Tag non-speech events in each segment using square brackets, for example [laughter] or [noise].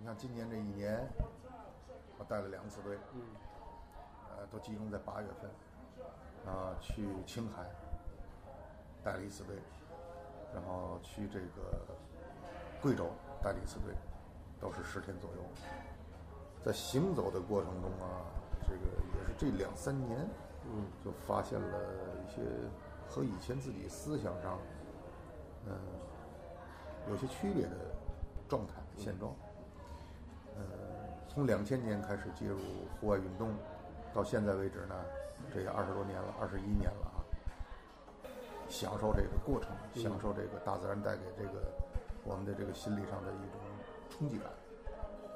你看今年这一年，我带了两次队，嗯呃，都集中在八月份，啊，去青海带了一次队，然后去这个贵州带了一次队，都是十天左右。在行走的过程中啊，这个也是这两三年，嗯就发现了一些和以前自己思想上，嗯，有些区别的状态现状。呃，从两千年开始介入户外运动，到现在为止呢，这也二十多年了，二十一年了啊。享受这个过程，享受这个大自然带给这个我们的这个心理上的一种冲击感。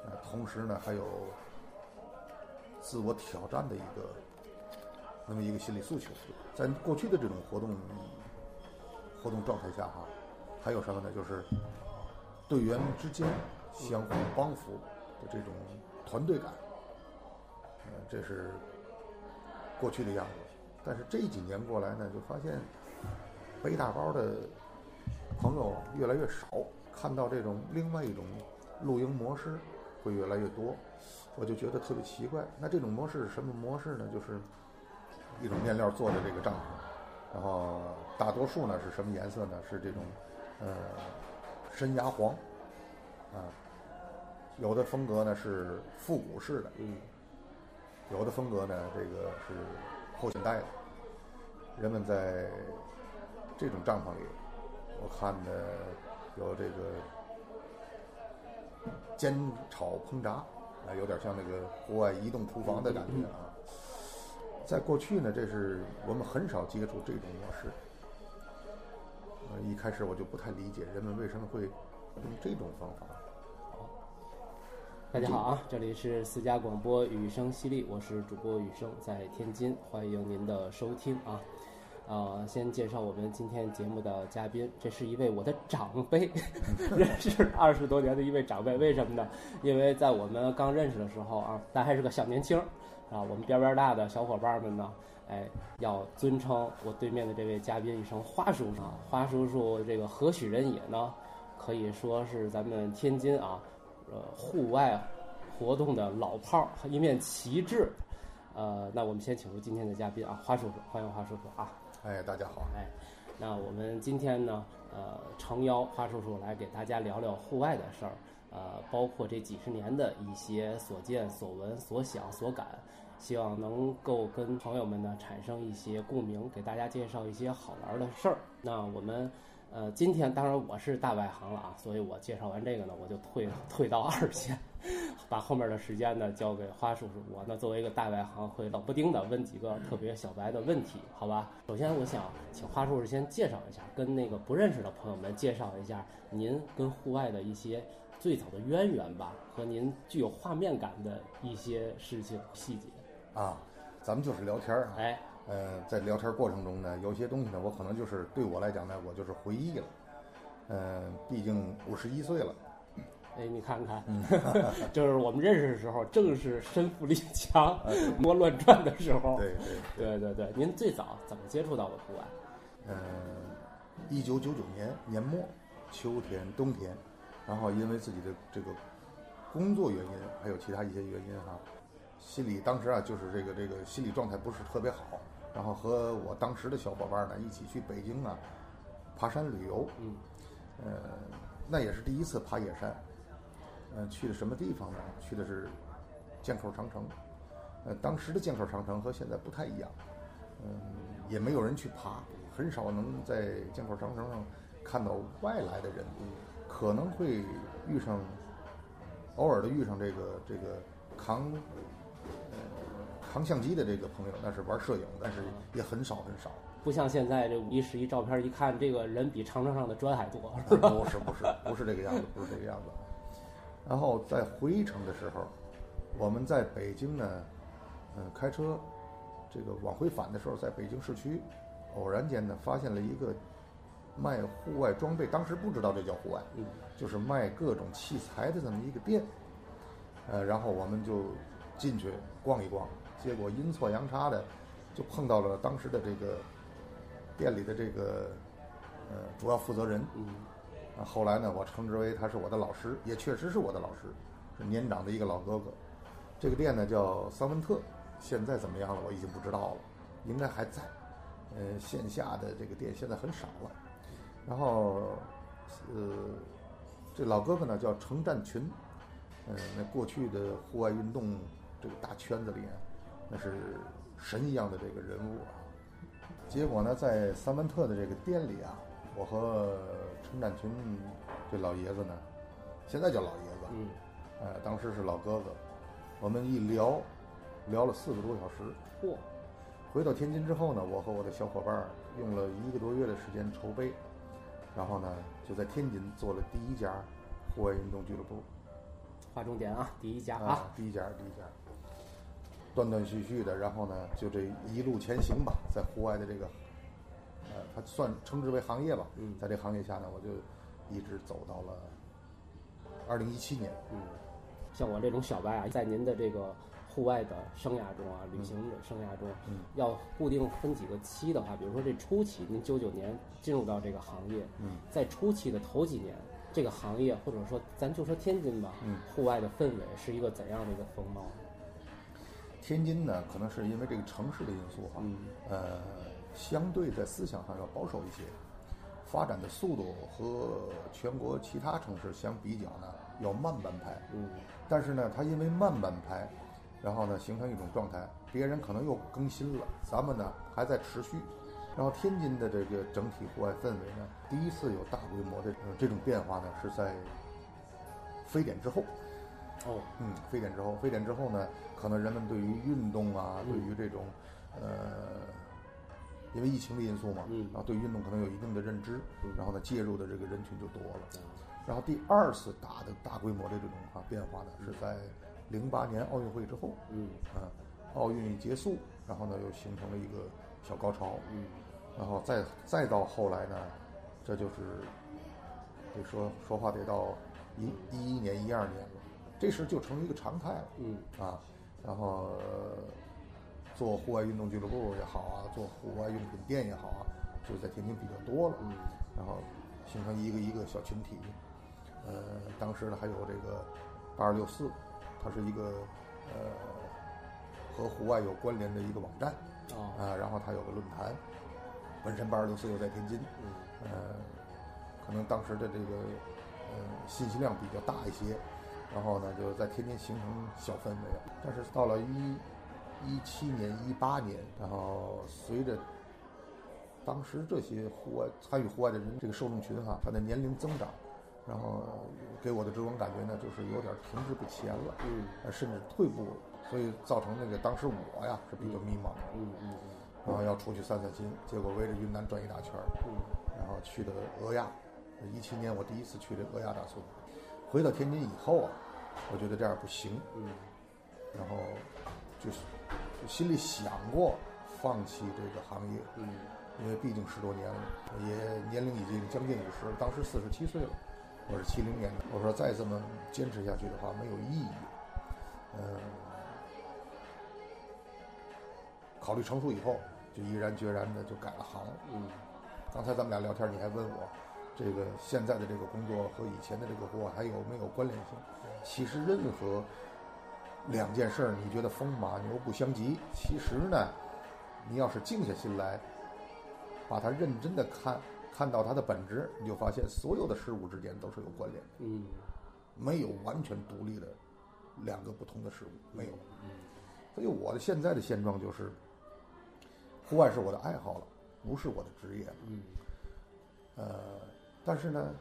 呃，同时呢，还有自我挑战的一个那么一个心理诉求。在过去的这种活动活动状态下哈，还有什么呢？就是队员之间相互帮扶的这种团队感，呃，这是过去的样子。但是这几年过来呢，就发现背大包的朋友越来越少，看到这种另外一种露营模式会越来越多，我就觉得特别奇怪。那这种模式是什么模式呢？就是一种面料做的这个帐篷，然后大多数呢是什么颜色呢？是这种呃深牙黄啊，有的风格呢是复古式的，嗯有的风格呢这个是后现代的。人们在这种帐篷里，我看的有这个煎炒烹炸，啊，有点像那个户外移动厨房的感觉啊。在过去呢，这是我们很少接触这种模式。呃，一开始我就不太理解人们为什么会用这种方法。大家好啊，这里是私家广播雨声犀利，我是主播雨声，在天津，欢迎您的收听啊。呃，先介绍我们今天节目的嘉宾，这是一位我的长辈，[laughs] 认识二十多年的一位长辈。为什么呢？因为在我们刚认识的时候啊，他还是个小年轻啊，我们边边大的小伙伴们呢，哎，要尊称我对面的这位嘉宾一声花叔叔。啊。花叔叔这个何许人也呢？可以说是咱们天津啊，呃，户外活动的老炮儿，一面旗帜。呃，那我们先请出今天的嘉宾啊，花叔叔，欢迎花叔叔啊。哎，大家好。哎，那我们今天呢，呃，诚邀花叔叔来给大家聊聊户外的事儿，呃，包括这几十年的一些所见所闻、所想所感，希望能够跟朋友们呢产生一些共鸣，给大家介绍一些好玩的事儿。那我们。呃，今天当然我是大外行了啊，所以我介绍完这个呢，我就退退到二线，[laughs] 把后面的时间呢交给花叔叔。我呢作为一个大外行，会冷不丁的问几个特别小白的问题，好吧？首先，我想请花叔叔先介绍一下，跟那个不认识的朋友们介绍一下您跟户外的一些最早的渊源吧，和您具有画面感的一些事情细节。啊，咱们就是聊天儿啊。哎。呃，在聊天过程中呢，有些东西呢，我可能就是对我来讲呢，我就是回忆了。嗯，毕竟五十一岁了。哎，你看看，[laughs] 就是我们认识的时候，正是身负力强、摸 [laughs] 乱转的时候。对对对对对。您最早怎么接触到的户外？嗯，一九九九年年末，秋天、冬天，然后因为自己的这个工作原因，还有其他一些原因哈，心里当时啊，就是这个这个心理状态不是特别好。然后和我当时的小伙伴呢一起去北京啊爬山旅游，嗯，呃，那也是第一次爬野山，呃，去的什么地方呢？去的是剑口长城，呃，当时的剑口长城和现在不太一样，嗯，也没有人去爬，很少能在剑口长城上看到外来的人，可能会遇上，偶尔的遇上这个这个扛。扛相机的这个朋友，那是玩摄影，但是也很少很少。不像现在这五一十一照片，一看这个人比长城上的砖还多。不是不是不是这个样子，不是这个样子。然后在回程的时候，我们在北京呢，嗯，开车这个往回返的时候，在北京市区，偶然间呢发现了一个卖户外装备，当时不知道这叫户外，嗯，就是卖各种器材的这么一个店。呃，然后我们就进去逛一逛。结果阴错阳差的，就碰到了当时的这个店里的这个呃主要负责人。嗯。啊，后来呢，我称之为他是我的老师，也确实是我的老师。是年长的一个老哥哥。这个店呢叫桑文特，现在怎么样了我已经不知道了，应该还在。呃，线下的这个店现在很少了。然后，呃，这老哥哥呢叫程占群，嗯、那过去的户外运动这个大圈子里啊，那是神一样的这个人物啊。结果呢，在三文特的这个店里啊，我和程占群这老爷子呢，现在叫老爷子，嗯，呃，当时是老哥哥，我们一聊，聊了四个多小时。嚯，回到天津之后呢，我和我的小伙伴儿用了一个多月的时间筹备，然后呢，就在天津做了第一家户外运动俱乐部。划重点啊，第一家啊，第一家第一家，断断续续的，然后呢，就这一路前行吧，在户外的这个，呃，它算称之为行业吧，嗯。在这行业下呢，我就一直走到了二零一七年，嗯，像我这种小白啊，在您的这个户外的生涯中啊，旅行的生涯中，嗯要固定分几个期的话，比如说这初期，您九九年进入到这个行业，嗯，在初期的头几年，这个行业或者说咱就说天津吧，嗯，户外的氛围是一个怎样的一个风貌？天津呢，可能是因为这个城市的因素哈，嗯。呃，相对在思想上要保守一些，发展的速度和全国其他城市相比较呢，要慢半拍。嗯但是呢，它因为慢半拍，然后呢形成一种状态，别人可能又更新了，咱们呢还在持续。然后天津的这个整体户外氛围呢，第一次有大规模的、呃、这种变化呢，是在非典之后。哦，嗯，非典之后，非典之后呢，可能人们对于运动啊，嗯对于这种，呃，因为疫情的因素嘛，嗯。然后对运动可能有一定的认知，嗯。然后呢，介入的这个人群就多了。然后第二次大的大规模的这种啊变化呢，是在零八年奥运会之后，嗯。啊，奥运一结束，然后呢又形成了一个小高潮，嗯。然后再再到后来呢，这就是得说说话得到一一一年一二年了，这时就成一个常态了嗯。啊。然后呃做户外运动俱乐部也好啊，做户外用品店也好啊，就在天津比较多了。嗯然后形成一个一个小群体。呃，当时呢还有这个八二六四，它是一个呃和户外有关联的一个网站哦啊、然后它有个论坛，本身八二六四又在天津，嗯呃，可能当时的这个呃信息量比较大一些，然后呢就在天津形成小氛围。但是到了一一七年、一八年，然后随着当时这些户外参与户外的人这个受众群哈、他的年龄增长，然后给我的这种感觉呢，就是有点停滞不前了，嗯呃甚至退步了，所以造成那个当时我呀是比较迷茫的，嗯嗯然后要出去散散心，结果围着云南转一大圈儿，嗯然后去的俄亚，一七年我第一次去这俄亚大村，回到天津以后啊，我觉得这样不行，嗯然后就是就心里想过放弃这个行业，嗯因为毕竟十多年了，也年龄已经将近五十了，当时四十七岁了，我是七零年的，我说再这么坚持下去的话没有意义，嗯、考虑成熟以后，就毅然决然的就改了行。嗯刚才咱们俩聊天，你还问我，这个现在的这个工作和以前的这个活还有没有关联性？其实任何两件事儿，你觉得风马牛不相及，其实呢，你要是静下心来，把它认真的看，看到它的本质，你就发现所有的事物之间都是有关联的，嗯没有完全独立的两个不同的事物，没有。嗯所以我的现在的现状就是，户外是我的爱好了，不是我的职业了。嗯呃，但是呢，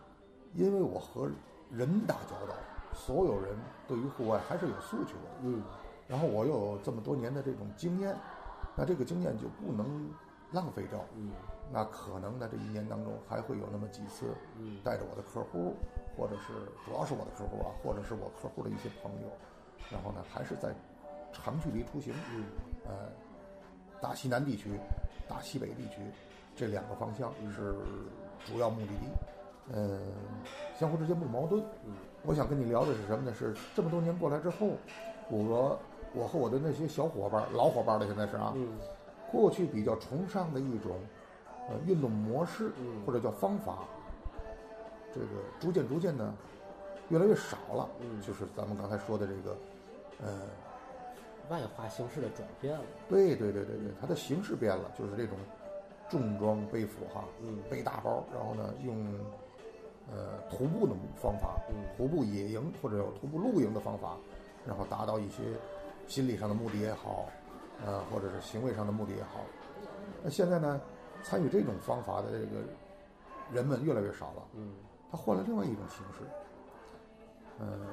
因为我和人打交道，所有人对于户外还是有诉求的。嗯然后我又有这么多年的这种经验，那这个经验就不能浪费掉。嗯那可能在这一年当中还会有那么几次，嗯带着我的客户，或者是主要是我的客户啊，或者是我客户的一些朋友，然后呢，还是在长距离出行，嗯呃，大西南地区、大西北地区这两个方向是主要目的地，嗯，相互之间不矛盾。嗯我想跟你聊的是什么呢？是这么多年过来之后，我我和我的那些小伙伴、老伙伴了，现在是啊，嗯过去比较崇尚的一种呃运动模式嗯或者叫方法，这个逐渐逐渐的越来越少了。嗯就是咱们刚才说的这个，呃，外化形式的转变了。对对对对对，它的形式变了，就是这种重装背负哈，嗯背大包，然后呢用呃徒步的方法，嗯。徒步野营或者徒步露营的方法，然后达到一些心理上的目的也好，呃，或者是行为上的目的也好。那现在呢，参与这种方法的这个人们越来越少了，嗯。他换了另外一种形式，嗯、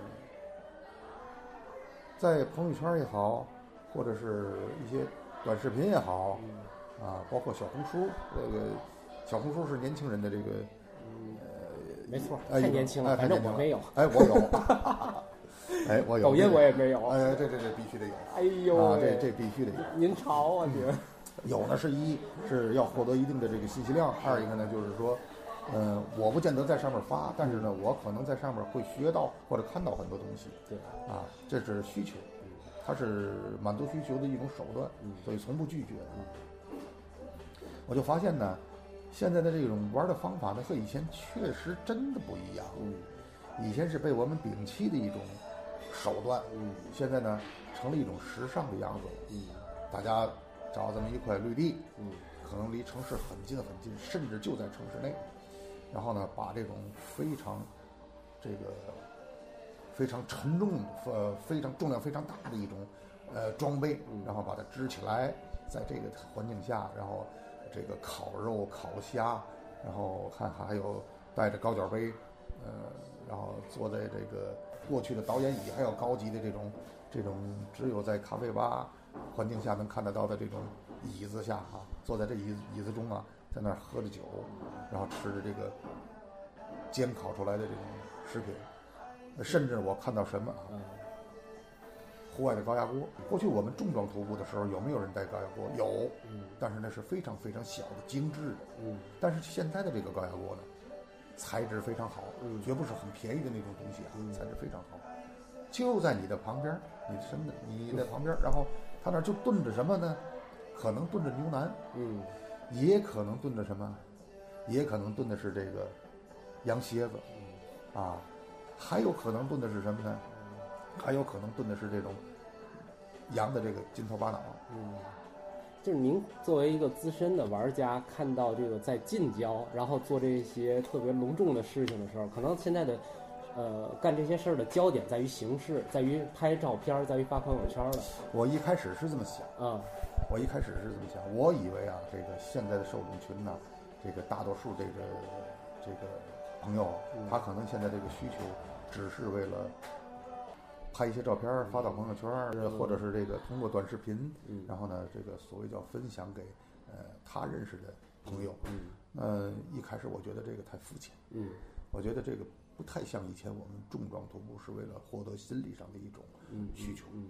在朋友圈也好，或者是一些短视频也好，嗯。啊，包括小红书，这个小红书是年轻人的这个，嗯，没错，哎太年轻了，哎反正我没有，哎，我有，[laughs] 哎，我有，抖音我也没有。哎，这这这必须得有，哎呦啊，这，这必须得有。您潮啊您！有呢是一是要获得一定的这个信息量，二一个呢就是说，嗯、我不见得在上面发，但是呢，我可能在上面会学到或者看到很多东西对，啊，这是需求，它是满足需求的一种手段，嗯所以从不拒绝。我就发现呢，现在的这种玩的方法呢和以前确实真的不一样，嗯。以前是被我们摒弃的一种手段，嗯。现在呢成了一种时尚的样子。了。嗯。大家找这么一块绿地，嗯。可能离城市很近很近，甚至就在城市内。然后呢，把这种非常这个非常沉重、呃非常重量非常大的一种呃装备，然后把它支起来，在这个环境下，然后这个烤肉、烤虾，然后看还有带着高脚杯，呃，然后坐在这个过去的导演椅还有高级的这种这种只有在咖啡吧环境下能看得到的这种椅子下哈、坐在这椅椅子中啊，在那儿喝着酒，然后吃着这个煎烤出来的这种食品，甚至我看到什么啊，户外的高压锅。过去我们重装徒步的时候，有没有人带高压锅？有，嗯但是那是非常非常小的、精致的。嗯但是现在的这个高压锅呢，材质非常好，嗯绝不是很便宜的那种东西啊，嗯材质非常好，就在你的旁边，你的身的你的旁边，然后他那儿就炖着什么呢？可能炖着牛腩，嗯也可能炖着什么，也可能炖的是这个羊蝎子，啊，还有可能炖的是什么呢？还有可能炖的是这种羊的这个筋头巴脑。嗯，就是您作为一个资深的玩家，看到这个在近郊，然后做这些特别隆重的事情的时候，可能现在的。呃，干这些事儿的焦点在于形式，在于拍照片儿，在于发朋友圈了。我一开始是这么想，啊，我一开始是这么想，我以为啊，这个现在的受众群呢，这个大多数这个这个朋友，他可能现在这个需求只是为了拍一些照片发到朋友圈儿，或者是这个通过短视频，嗯然后呢，这个所谓叫分享给呃他认识的朋友。嗯那一开始我觉得这个太肤浅，嗯我觉得这个不太像以前我们重装徒步是为了获得心理上的一种嗯需求，嗯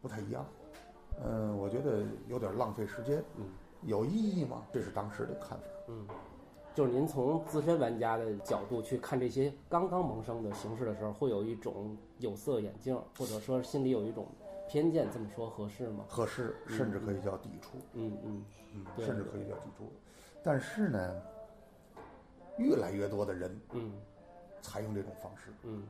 不太一样。嗯，我觉得有点浪费时间。嗯有意义吗？这是当时的看法。嗯，就是您从资深玩家的角度去看这些刚刚萌生的形式的时候，会有一种有色眼镜，或者说心里有一种偏见，这么说合适吗？合适，甚至可以叫抵触，嗯嗯嗯，对甚至可以叫抵触。但是呢，越来越多的人嗯采用这种方式，嗯，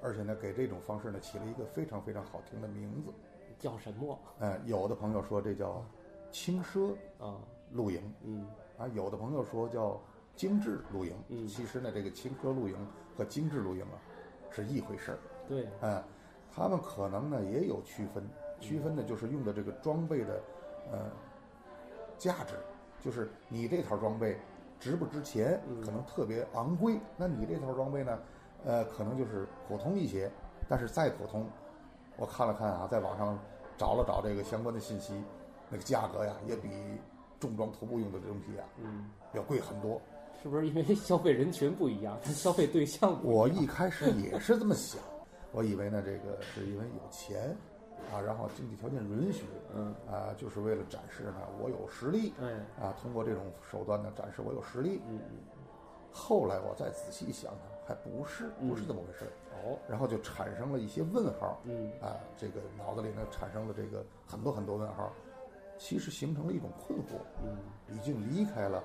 而且呢，给这种方式呢起了一个非常非常好听的名字。叫什么哎，有的朋友说这叫轻奢啊？露营嗯啊，有的朋友说叫精致露营。嗯其实呢，这个轻奢露营和精致露营啊是一回事儿。对，哎，他们可能呢也有区分，区分呢就是用的这个装备的呃价值，就是你这套装备值不值钱，可能特别昂贵，那你这套装备呢，呃，可能就是普通一些，但是再普通，我看了看啊，在网上找了找这个相关的信息，那个价格呀也比重装徒步用的东西啊嗯，要贵很多。是不是因为消费人群不一样，它 [laughs] 消费对象不一样？我一开始也是这么想，[laughs] 我以为呢，这个是因为有钱啊，然后经济条件允许，嗯。啊，就是为了展示呢我有实力哎。啊，通过这种手段呢展示我有实力。嗯。后来我再仔细想想，还不是不是这么回事儿，哦。然后就产生了一些问号，嗯。啊，这个脑子里呢产生了这个很多很多问号，其实形成了一种困惑，嗯已经离开了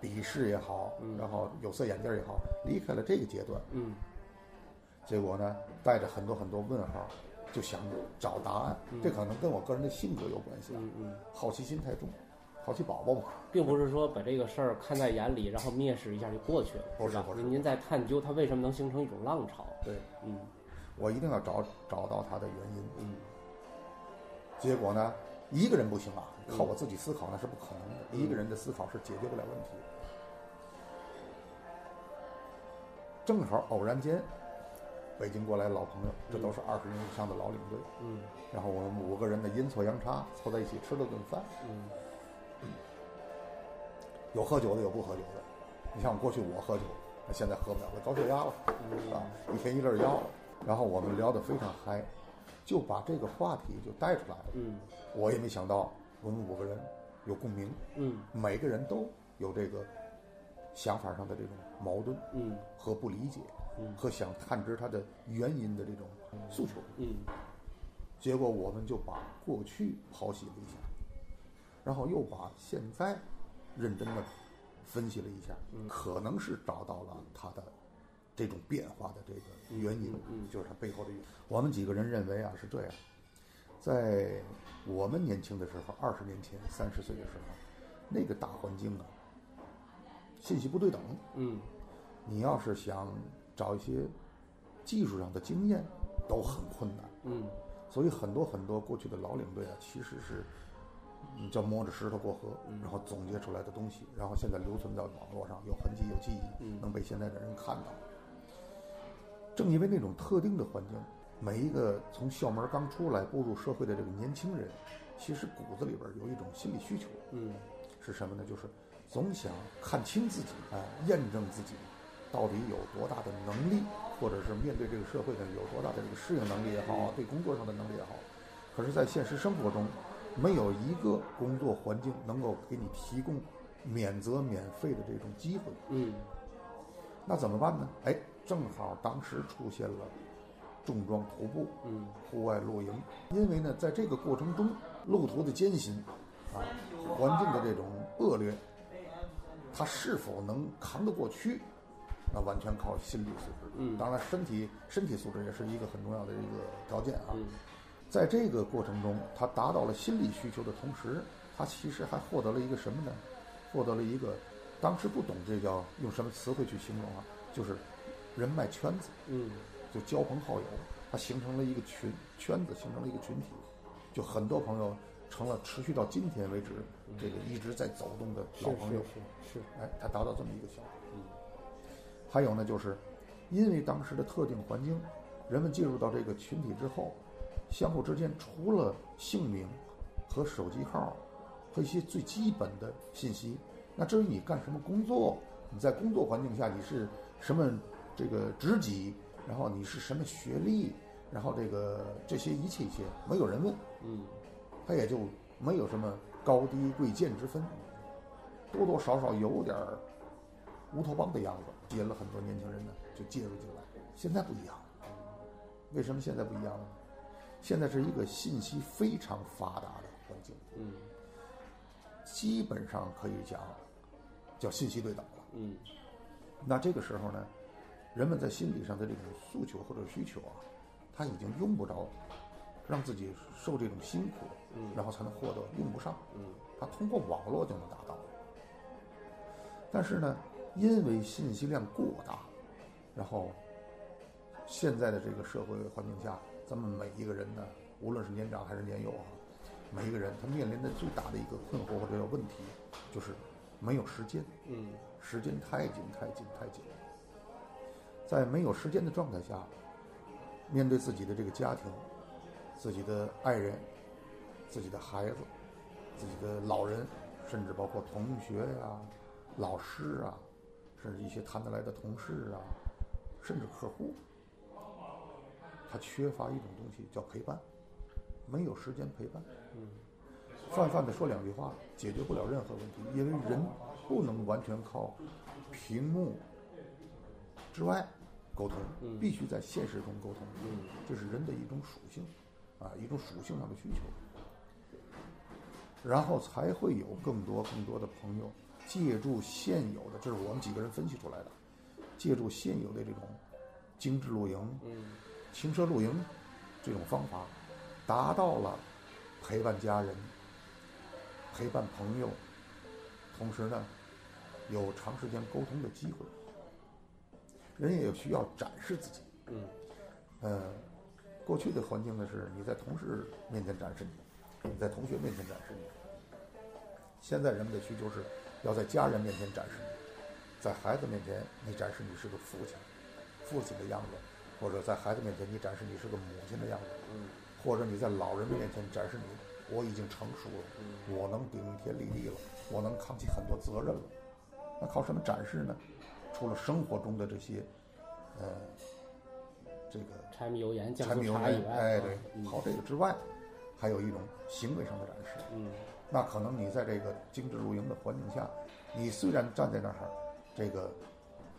鄙视也好，然后有色眼镜也好，离开了这个阶段。嗯结果呢，带着很多很多问号，就想找答案。这可能跟我个人的性格有关系啊，嗯嗯，好奇心太重，好奇宝宝嘛。并不是说把这个事儿看在眼里，然后蔑视一下就过去了，吧不是不？是您您在探究它为什么能形成一种浪潮。对，嗯我一定要找找到它的原因。嗯结果呢，一个人不行啊，靠我自己思考那是不可能的，一个人的思考是解决不了问题的。正好偶然间，北京过来老朋友，这都是二十年以上的老领队，嗯然后我们五个人的阴错阳差凑在一起吃了顿饭，嗯有喝酒的，有不喝酒的。你像过去我喝酒，那现在喝不了了，高血压了，啊，一天一粒药了。然后我们聊得非常嗨，就把这个话题就带出来了。嗯。我也没想到我们五个人有共鸣，嗯。每个人都有这个想法上的这种矛盾嗯。和不理解，嗯。和想探知它的原因的这种诉求。嗯。结果我们就把过去剖析了一下，然后又把现在认真的分析了一下，可能是找到了它的这种变化的这个原因，就是它背后的原因。我们几个人认为啊是这样，在我们年轻的时候，二十年前、三十岁的时候，那个大环境啊，信息不对等，嗯你要是想找一些技术上的经验，都很困难。嗯所以很多很多过去的老领队啊，其实是你叫摸着石头过河，然后总结出来的东西，然后现在留存在网络上，有痕迹有记忆，能被现在的人看到。正因为那种特定的环境，每一个从校门刚出来步入社会的这个年轻人，其实骨子里边有一种心理需求，嗯是什么呢？就是总想看清自己，哎、验证自己到底有多大的能力，或者是面对这个社会的有多大的这个适应能力也好，对工作上的能力也好。可是，在现实生活中，没有一个工作环境能够给你提供免责免费的这种机会。嗯那怎么办呢？哎，正好当时出现了重装徒步、嗯户外露营，因为呢，在这个过程中，路途的艰辛啊，环境的这种恶劣，他是否能扛得过去，那完全靠心理素质。嗯当然身体身体素质也是一个很重要的一个条件啊。嗯在这个过程中，他达到了心理需求的同时，他其实还获得了一个什么呢？获得了一个，当时不懂这叫用什么词汇去形容啊，就是人脉圈子。嗯就交朋好友，它形成了一个群圈子，形成了一个群体，就很多朋友成了持续到今天为止，这个一直在走动的是老朋友。是是是哎，他达到这么一个效果。嗯还有呢，就是因为当时的特定环境，人们进入到这个群体之后，相互之间除了姓名和手机号和一些最基本的信息，那至于你干什么工作，你在工作环境下你是什么这个职级，然后你是什么学历，然后这个这些一切一切，没有人问，嗯。他也就没有什么高低贵贱之分，多多少少有点儿乌托邦的样子，吸引了很多年轻人呢就介入进来。现在不一样了，为什么现在不一样了？现在是一个信息非常发达的环境，嗯。基本上可以讲叫信息对等了。嗯。那这个时候呢，人们在心理上的这种诉求或者需求啊，他已经用不着让自己受这种辛苦，嗯然后才能获得，用不上。嗯他通过网络就能达到。但是呢，因为信息量过大，然后现在的这个社会环境下，咱们每一个人呢，无论是年长还是年幼啊，每一个人他面临的最大的一个困惑或者叫问题，就是没有时间，嗯时间太紧太紧太紧。在没有时间的状态下，面对自己的这个家庭、自己的爱人、自己的孩子、自己的老人，甚至包括同学呀、老师啊，甚至一些谈得来的同事啊，甚至客户，他缺乏一种东西叫陪伴，没有时间陪伴。嗯泛泛的说两句话，解决不了任何问题，因为人不能完全靠屏幕之外沟通，嗯必须在现实中沟通，嗯这是人的一种属性，啊，一种属性上的需求。然后才会有更多更多的朋友借助现有的，这是我们几个人分析出来的，借助现有的这种精致露营、嗯轻奢露营这种方法，达到了陪伴家人、陪伴朋友，同时呢，有长时间沟通的机会。人也有需要展示自己。嗯呃，过去的环境呢是你在同事面前展示你，你在同学面前展示你。现在人们的需求是要在家人面前展示你，在孩子面前你展示你是个父亲，父亲的样子，或者在孩子面前你展示你是个母亲的样子，嗯或者你在老人面前展示你我已经成熟了，我能顶天立地了，我能扛起很多责任了。那靠什么展示呢？除了生活中的这些，呃，这个柴米油盐酱柴米油醋茶以外，盐，哎，啊对，好这个之外，还有一种行为上的展示。嗯那可能你在这个精致露营的环境下，你虽然站在那儿，这个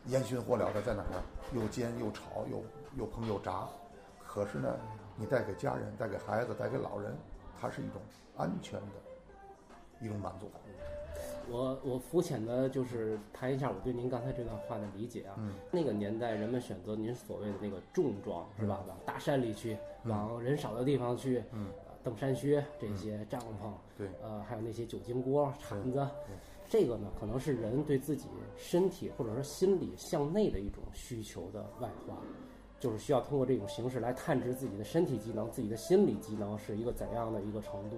烟熏火燎的在那儿又煎又炒又又烹又炸，可是呢，你带给家人、带给孩子、带给老人，它是一种安全的一种满足感。我我肤浅的就是谈一下我对您刚才这段话的理解啊。嗯那个年代人们选择您所谓的那个重装是吧？往大山里去，往人少的地方去，嗯呃登山靴这些帐篷，对呃，还有那些酒精锅、铲子对，这个呢可能是人对自己身体或者说心理向内的一种需求的外化。就是需要通过这种形式来探知自己的身体机能、自己的心理机能是一个怎样的一个程度。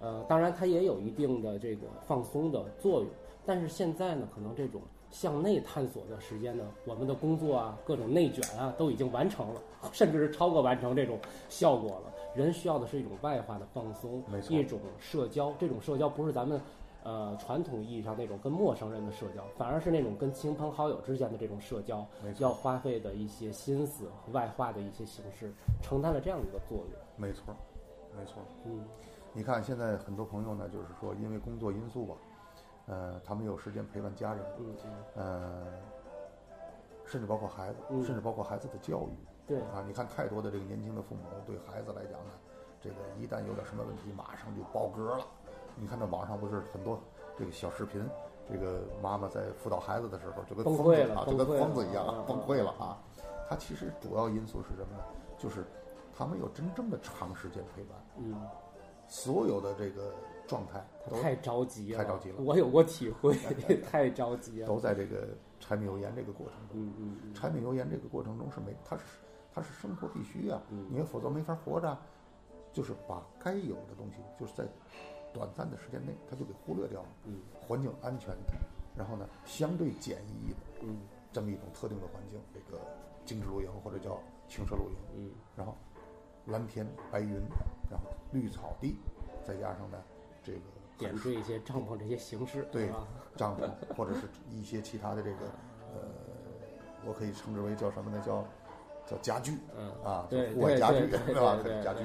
呃，当然它也有一定的这个放松的作用，但是现在呢，可能这种向内探索的时间呢，我们的工作啊、各种内卷啊都已经完成了，[laughs] 甚至是超过完成这种效果了。人需要的是一种外化的放松一种社交。这种社交不是咱们呃传统意义上那种跟陌生人的社交，反而是那种跟亲朋好友之间的这种社交要花费的一些心思和外化的一些形式，承担了这样的一个作用。没错，没错。嗯你看现在很多朋友呢，就是说因为工作因素吧，呃，他没有时间陪伴家人，嗯嗯，呃，甚至包括孩子，嗯甚至包括孩子的教育。对，啊，你看太多的这个年轻的父母对孩子来讲呢，这个一旦有点什么问题，马上就爆格了。你看那网上不是很多这个小视频，这个妈妈在辅导孩子的时候就跟疯子啊，就跟疯子一样崩溃了啊。他其实主要因素是什么呢？就是他没有真正的长时间陪伴，嗯。所有的这个状态都太着急了，太着急了我有过体会，[laughs] 太着急了。都在这个柴米油盐这个过程中。嗯嗯嗯柴米油盐这个过程中是没，它是它是生活必须啊，嗯你要否则没法活着啊。就是把该有的东西，就是在短暂的时间内，它就给忽略掉了。嗯环境安全的，然后呢，相对简易的嗯这么一种特定的环境，这个精致露营或者叫轻奢露营，嗯然后蓝天白云，然后绿草地，再加上呢这个点缀一些帐篷这些形式，对？帐篷或者是一些其他的这个呃，我可以称之为叫什么呢？叫叫家具嗯啊，对户外家具对吧？可以家具，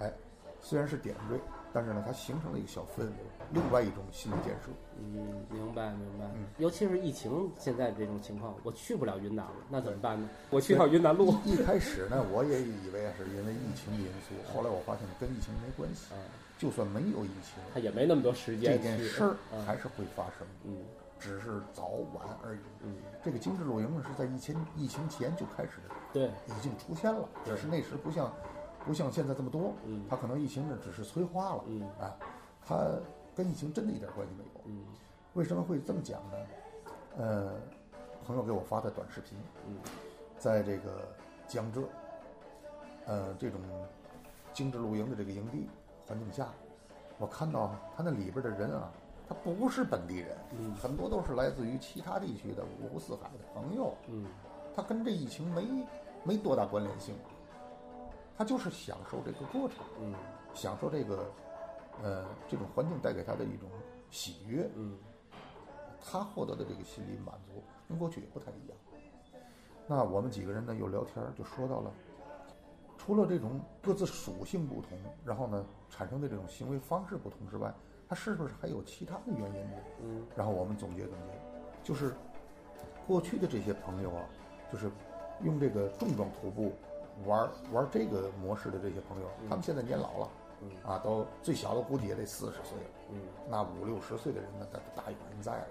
哎，虽然是点缀，但是呢，它形成了一个小氛围，另外一种心理建设。嗯，明白明白嗯。尤其是疫情现在这种情况，我去不了云南了，那怎么办呢？我去趟云南路。一开始呢，我也以为是因为疫情的因素，后来我发现跟疫情没关系，啊，就算没有疫情，他也没那么多时间这件事儿嗯还是会发生，嗯只是早晚而已。嗯，这个精致露营呢，是在疫情疫情前就开始对，已经出现了，只是那时不像不像现在这么多，嗯它可能疫情呢只是催化了，嗯啊，它跟疫情真的一点关系没有。嗯为什么会这么讲呢？呃，朋友给我发的短视频，嗯在这个江浙，呃，这种精致露营的这个营地环境下，我看到他那里边的人啊，他不是本地人，嗯很多都是来自于其他地区的五湖四海的朋友，嗯他跟这疫情没没多大关联性，他就是享受这个过程，嗯享受这个呃这种环境带给他的一种喜悦，嗯他获得的这个心理满足跟过去也不太一样。那我们几个人呢又聊天，就说到了，除了这种各自属性不同，然后呢产生的这种行为方式不同之外，他是不是还有其他的原因呢？嗯然后我们总结总结，就是过去的这些朋友啊，就是用这个重装徒步玩玩这个模式的这些朋友，他们现在年老了，嗯啊，都最小的估计也得四十岁了。嗯那五六十岁的人呢，他大有人在了。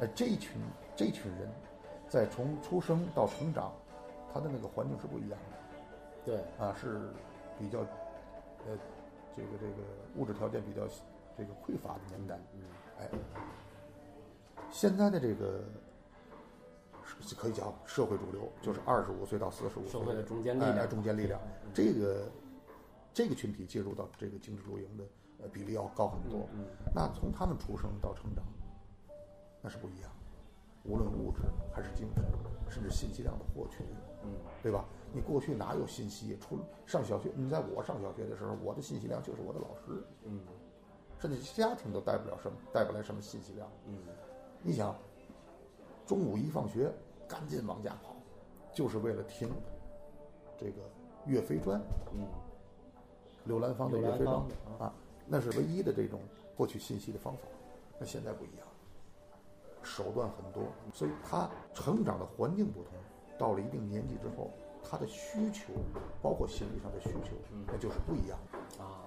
呃，这群这群人，在从出生到成长，他的那个环境是不一样的。对，啊，是比较，呃，这个这个物质条件比较这个匮乏的年代。嗯哎，现在的这个是可以叫社会主流，就是二十五岁到四十五岁社会的中坚力哎量，哎中坚力量，这个这个群体介入到这个精致露营的呃比例要高很多。嗯那从他们出生到成长，那是不一样的，无论物质还是精神，甚至信息量的获取，嗯对吧？你过去哪有信息？除了上小学，你在我上小学的时候，我的信息量就是我的老师，嗯甚至家庭都带不了什么，带不来什么信息量。嗯你想，中午一放学，赶紧往家跑，就是为了听这个《岳飞传》嗯。刘兰芳的《岳飞传芳》啊，那是唯一的这种获取信息的方法。那现在不一样，手段很多，所以他成长的环境不同，到了一定年纪之后，他的需求，包括心理上的需求，那就是不一样。的。啊，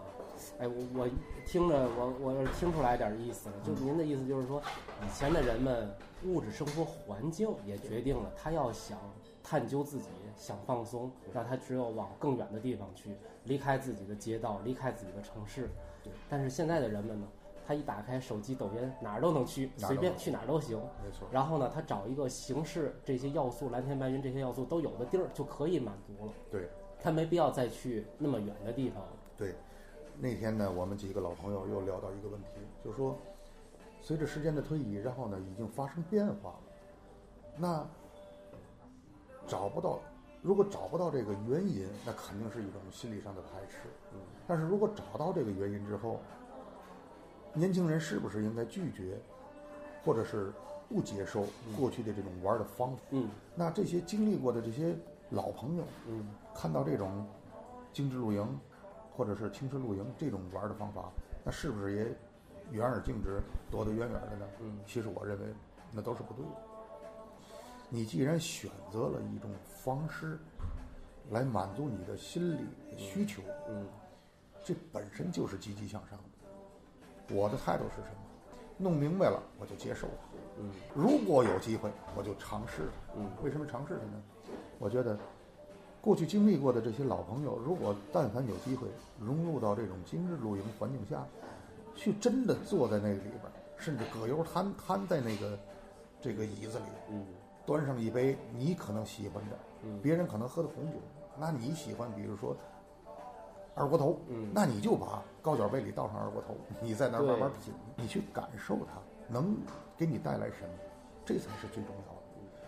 哎，我我听着，我我听出来点儿意思了，就是您的意思就是说，以前的人们物质生活环境也决定了他要想探究自己，想放松，那他只有往更远的地方去，离开自己的街道，离开自己的城市。对。但是现在的人们呢，他一打开手机、抖音，哪儿都能去，随便去哪儿都行。没错，然后呢，他找一个形式这些要素，蓝天白云这些要素都有的地儿就可以满足了，对。他没必要再去那么远的地方。对，那天呢，我们几个老朋友又聊到一个问题，就是说，随着时间的推移，然后呢，已经发生变化了。那找不到，如果找不到这个原因，那肯定是一种心理上的排斥。嗯，但是如果找到这个原因之后，年轻人是不是应该拒绝，或者是不接受过去的这种玩的方法？嗯那这些经历过的这些老朋友，嗯看到这种精致露营或者是青春露营这种玩的方法，那是不是也远而敬之，躲得远远的呢？嗯其实我认为那都是不对的。你既然选择了一种方式来满足你的心理需求，嗯这本身就是积极向上的。我的态度是什么？弄明白了我就接受它。嗯如果有机会，我就尝试它。嗯为什么尝试它呢？我觉得过去经历过的这些老朋友，如果但凡有机会融入到这种精致露营环境下，去真的坐在那个里边，甚至葛优瘫瘫在那个这个椅子里，嗯。端上一杯你可能喜欢的，嗯。别人可能喝的红酒，那你喜欢，比如说二锅头，嗯。那你就把高脚杯里倒上二锅头，你在那儿慢慢品，你去感受它能给你带来什么，这才是最重要的。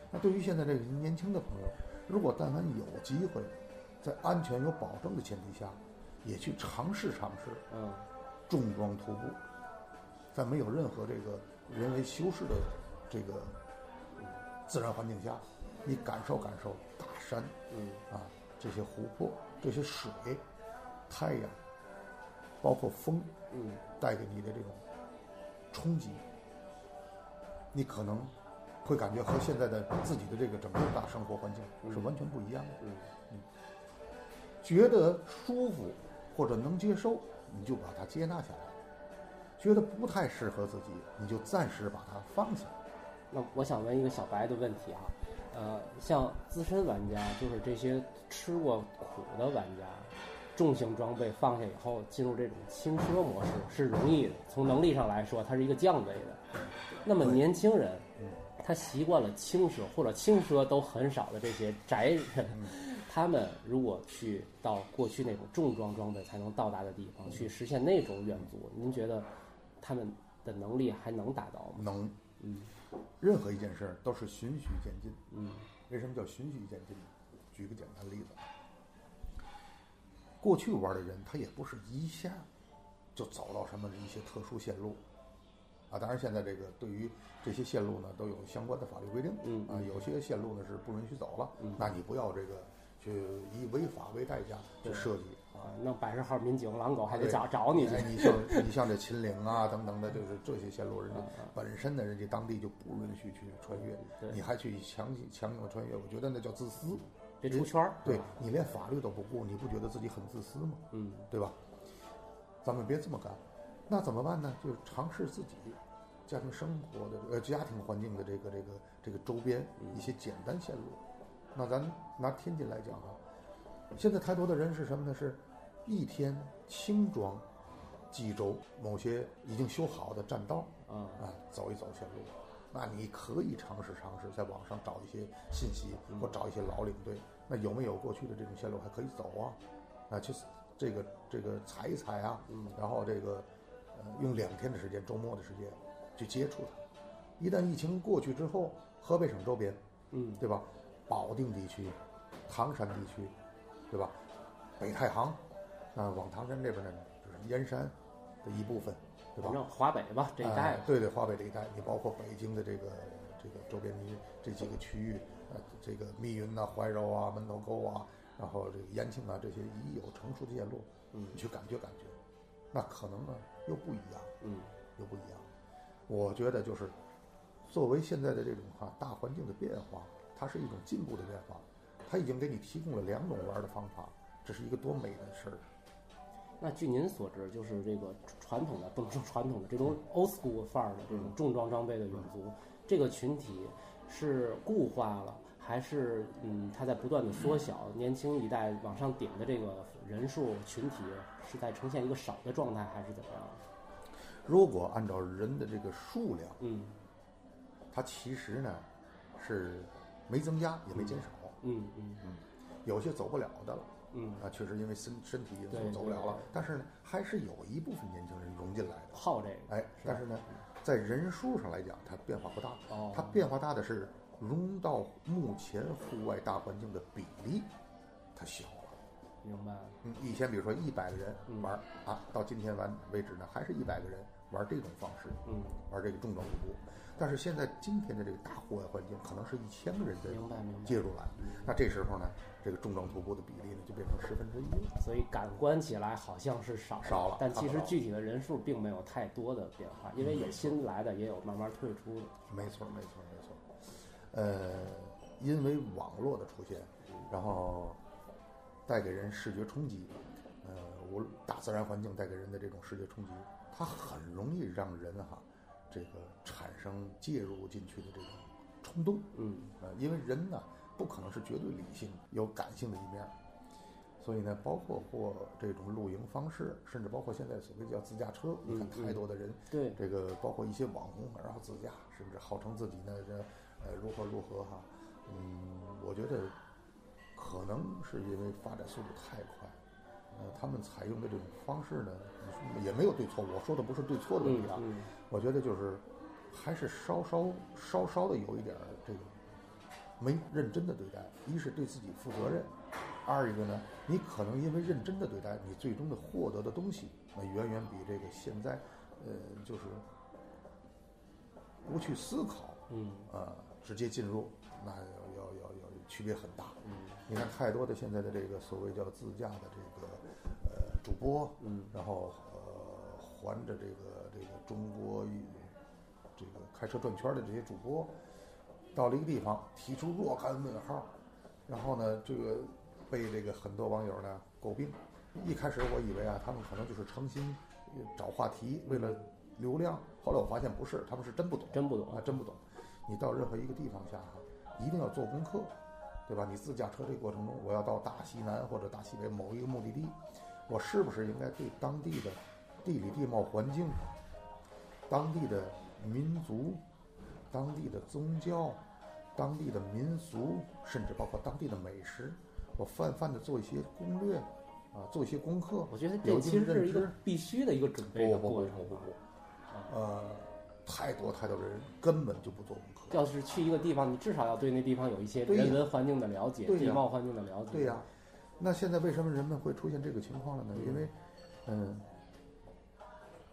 那对于现在这个年轻的朋友，如果但凡有机会，在安全有保证的前提下，也去尝试尝试嗯重装徒步，在没有任何这个人为修饰的这个自然环境下，你感受感受大山嗯。啊，这些湖泊、这些水、太阳，包括风嗯。带给你的这种冲击，你可能会感觉和现在的自己的这个整个大生活环境是完全不一样的。嗯。觉得舒服或者能接受，你就把它接纳下来；觉得不太适合自己，你就暂时把它放下。那我想问一个小白的问题哈，呃，像资深玩家，就是这些吃过苦的玩家，重型装备放下以后，进入这种轻奢模式是容易的。从能力上来说，它是一个降维的。那么年轻人，他习惯了轻奢或者轻奢都很少的这些宅人，[laughs] 他们如果去到过去那种重装装备才能到达的地方，去实现那种远足，您觉得他们的能力还能达到吗？能，嗯。任何一件事儿都是循序渐进。嗯。为什么叫循序渐进？呢？举个简单例子，过去玩的人他也不是一下就走到什么一些特殊线路，啊，当然现在这个对于这些线路呢都有相关的法律规定，嗯。啊，有些线路呢是不允许走了，嗯。那你不要这个去以违法为代价去设计啊，弄百十号民警、狼狗还得对找找你去哎。你像你像这秦岭啊等等的，就是这些线路，人家本身呢，人家当地就不允许去穿越，你还去强行强行穿越，我觉得那叫自私。别出圈儿。对你连法律都不顾，你不觉得自己很自私吗？嗯对吧？咱们别这么干，那怎么办呢？就是尝试自己家庭生活的呃家庭环境的这个这个这个周边一些简单线路，那咱拿天津来讲啊，现在太多的人是什么呢？是一天轻装冀州某些已经修好的栈道啊啊，走一走线路。那你可以尝试尝试，在网上找一些信息，或找一些老领队，那有没有过去的这种线路还可以走啊？啊，去这个这个踩一踩啊，然后这个呃用两天的时间，周末的时间去接触它。一旦疫情过去之后，河北省周边，嗯，对吧？保定地区、唐山地区，对吧？北太行，啊，往唐山这边呢，就是燕山的一部分，对吧反？正华北吧这一带哎，对对，华北这一带，你包括北京的这个这个周边的这几个区域，呃，这个密云呐、怀柔啊、门头沟啊，然后这个延庆啊这些已有成熟的线路，嗯你去感觉感觉，那可能呢又不一样，嗯又不一样。我觉得就是作为现在的这种哈、大环境的变化，它是一种进步的变化，它已经给你提供了两种玩的方法，这是一个多美的事儿。那据您所知，就是这个传统的，不能说传统的这种 old school 范儿的这种重装装备的远足，这个群体是固化了，还是嗯，它在不断的缩小？年轻一代往上顶的这个人数群体是在呈现一个少的状态，还是怎么样？如果按照人的这个数量，嗯它其实呢是没增加也没减少，嗯嗯嗯有些走不了的了嗯，啊，确实因为身身体因素走不了了。但是呢，还是有一部分年轻人融进来的。好这个哎，但是呢，在人数上来讲，它变化不大。哦它变化大的是融到目前户外大环境的比例，它小了。明白了。嗯，以前比如说一百个人嗯玩儿啊，到今天完为止呢，还是一百个人玩这种方式，嗯，玩这个重装徒步。但是现在今天的这个大户外环境，可能是一千个人的明白明白介入了，那这时候呢，这个重装徒步的比例呢就变成十分之一了。所以感官起来好像是少少了但其实具体的人数并没有太多的变化，因为有新来的，也有慢慢退出的。没错，没错，没错。呃，因为网络的出现，然后带给人视觉冲击，呃，无大自然环境带给人的这种视觉冲击，它很容易让人哈，这个产生介入进去的这种冲动。嗯呃，因为人呢不可能是绝对理性，有感性的一面，所以呢，包括或这种露营方式，甚至包括现在所谓叫自驾车，你看嗯太多的人，对这个包括一些网红，然后自驾，甚至号称自己呢这呃如何如何哈，嗯，我觉得可能是因为发展速度太快。呃，他们采用的这种方式呢，也没有对错，我说的不是对错的问题啊，嗯我觉得就是还是稍稍稍稍的有一点儿这个没认真的对待，一是对自己负责任，二一个呢，你可能因为认真的对待，你最终的获得的东西，那远远比这个现在，呃，就是不去思考，嗯呃，直接进入，那要要要要区别很大。嗯你看太多的现在的这个所谓叫自驾的这个呃主播，嗯，然后呃环着这个这个中国一这个开车转圈的这些主播，到了一个地方提出若干问号，然后呢这个被这个很多网友呢诟病。一开始我以为啊他们可能就是诚心呃找话题，为了流量，后来我发现不是，他们是真不懂。真不懂啊，真不懂。你到任何一个地方下哈，一定要做功课，对吧？你自驾车这个过程中，我要到大西南或者大西北某一个目的地，我是不是应该对当地的地理地貌环境、当地的民族、当地的宗教、当地的民俗，甚至包括当地的美食，我泛泛的做一些攻略啊，做一些功课。我觉得这其实是一个必须的一个准备的过程不。不不不不，呃，太多太多的人根本就不做功课。要是去一个地方，你至少要对那地方有一些对人文环境的了解，地貌环境的了解。对呀、那现在为什么人们会出现这个情况了呢？因为，嗯，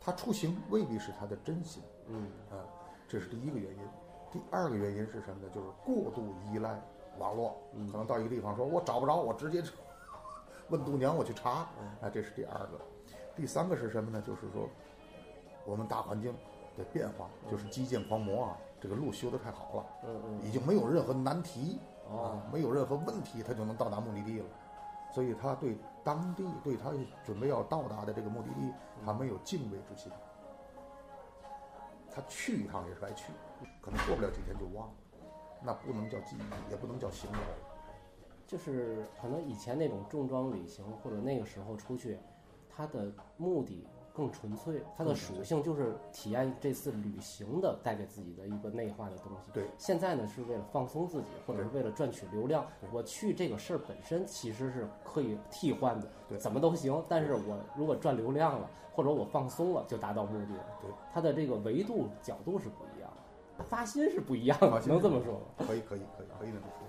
他出行未必是他的真心嗯啊，这是第一个原因。第二个原因是什么呢？就是过度依赖网络，可能到一个地方说我找不着，我直接问度娘我去查，啊，这是第二个。第三个是什么呢？就是说我们大环境的变化，就是基建狂魔啊，这个路修得太好了，嗯嗯已经没有任何难题哦啊，没有任何问题，他就能到达目的地了。所以他对当地对他准备要到达的这个目的地，他没有敬畏之心。他去一趟也是白去，可能过不了几天就忘了，那不能叫记忆，也不能叫行为，就是可能以前那种重装旅行或者那个时候出去，他的目的更纯粹，它的属性就是体验这次旅行的带给自己的一个内化的东西。对，现在呢是为了放松自己，或者是为了赚取流量。我去这个事儿本身其实是可以替换的，对怎么都行。但是我如果赚流量了，或者我放松了，就达到目的了。对，它的这个维度角度是不一样的，发心是不一样的能这么说吗？可以可以可以可以这么说。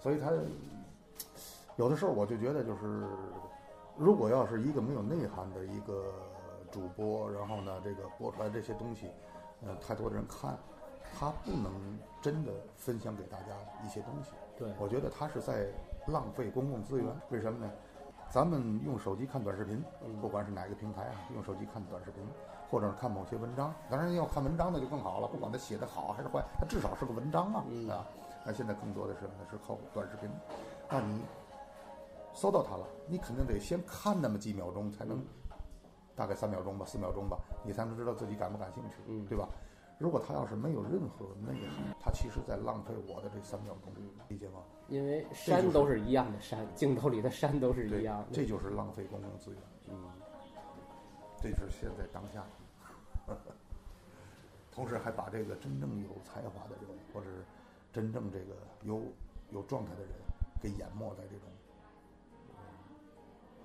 所以他有的时候我就觉得，就是如果要是一个没有内涵的一个主播，然后呢，这个播出来这些东西，呃，太多的人看，他不能真的分享给大家一些东西。对，我觉得他是在浪费公共资源。为什么呢？咱们用手机看短视频，不管是哪个平台啊，用手机看短视频，或者是看某些文章，当然要看文章那就更好了，不管他写的好还是坏，他至少是个文章啊，啊。那现在更多的是呢是靠短视频，那你搜到它了，你肯定得先看那么几秒钟，才能大概三秒钟吧，四秒钟吧，你才能知道自己感不感兴趣，嗯对吧？如果他要是没有任何内涵，他其实在浪费我的这三秒钟，理解吗？因为山都是一样的山，镜头里的山都是一样的。这就是浪费公共资源。嗯，这是现在当下，[laughs] 同时还把这个真正有才华的人，或者是真正这个有有状态的人，给淹没在这种，呃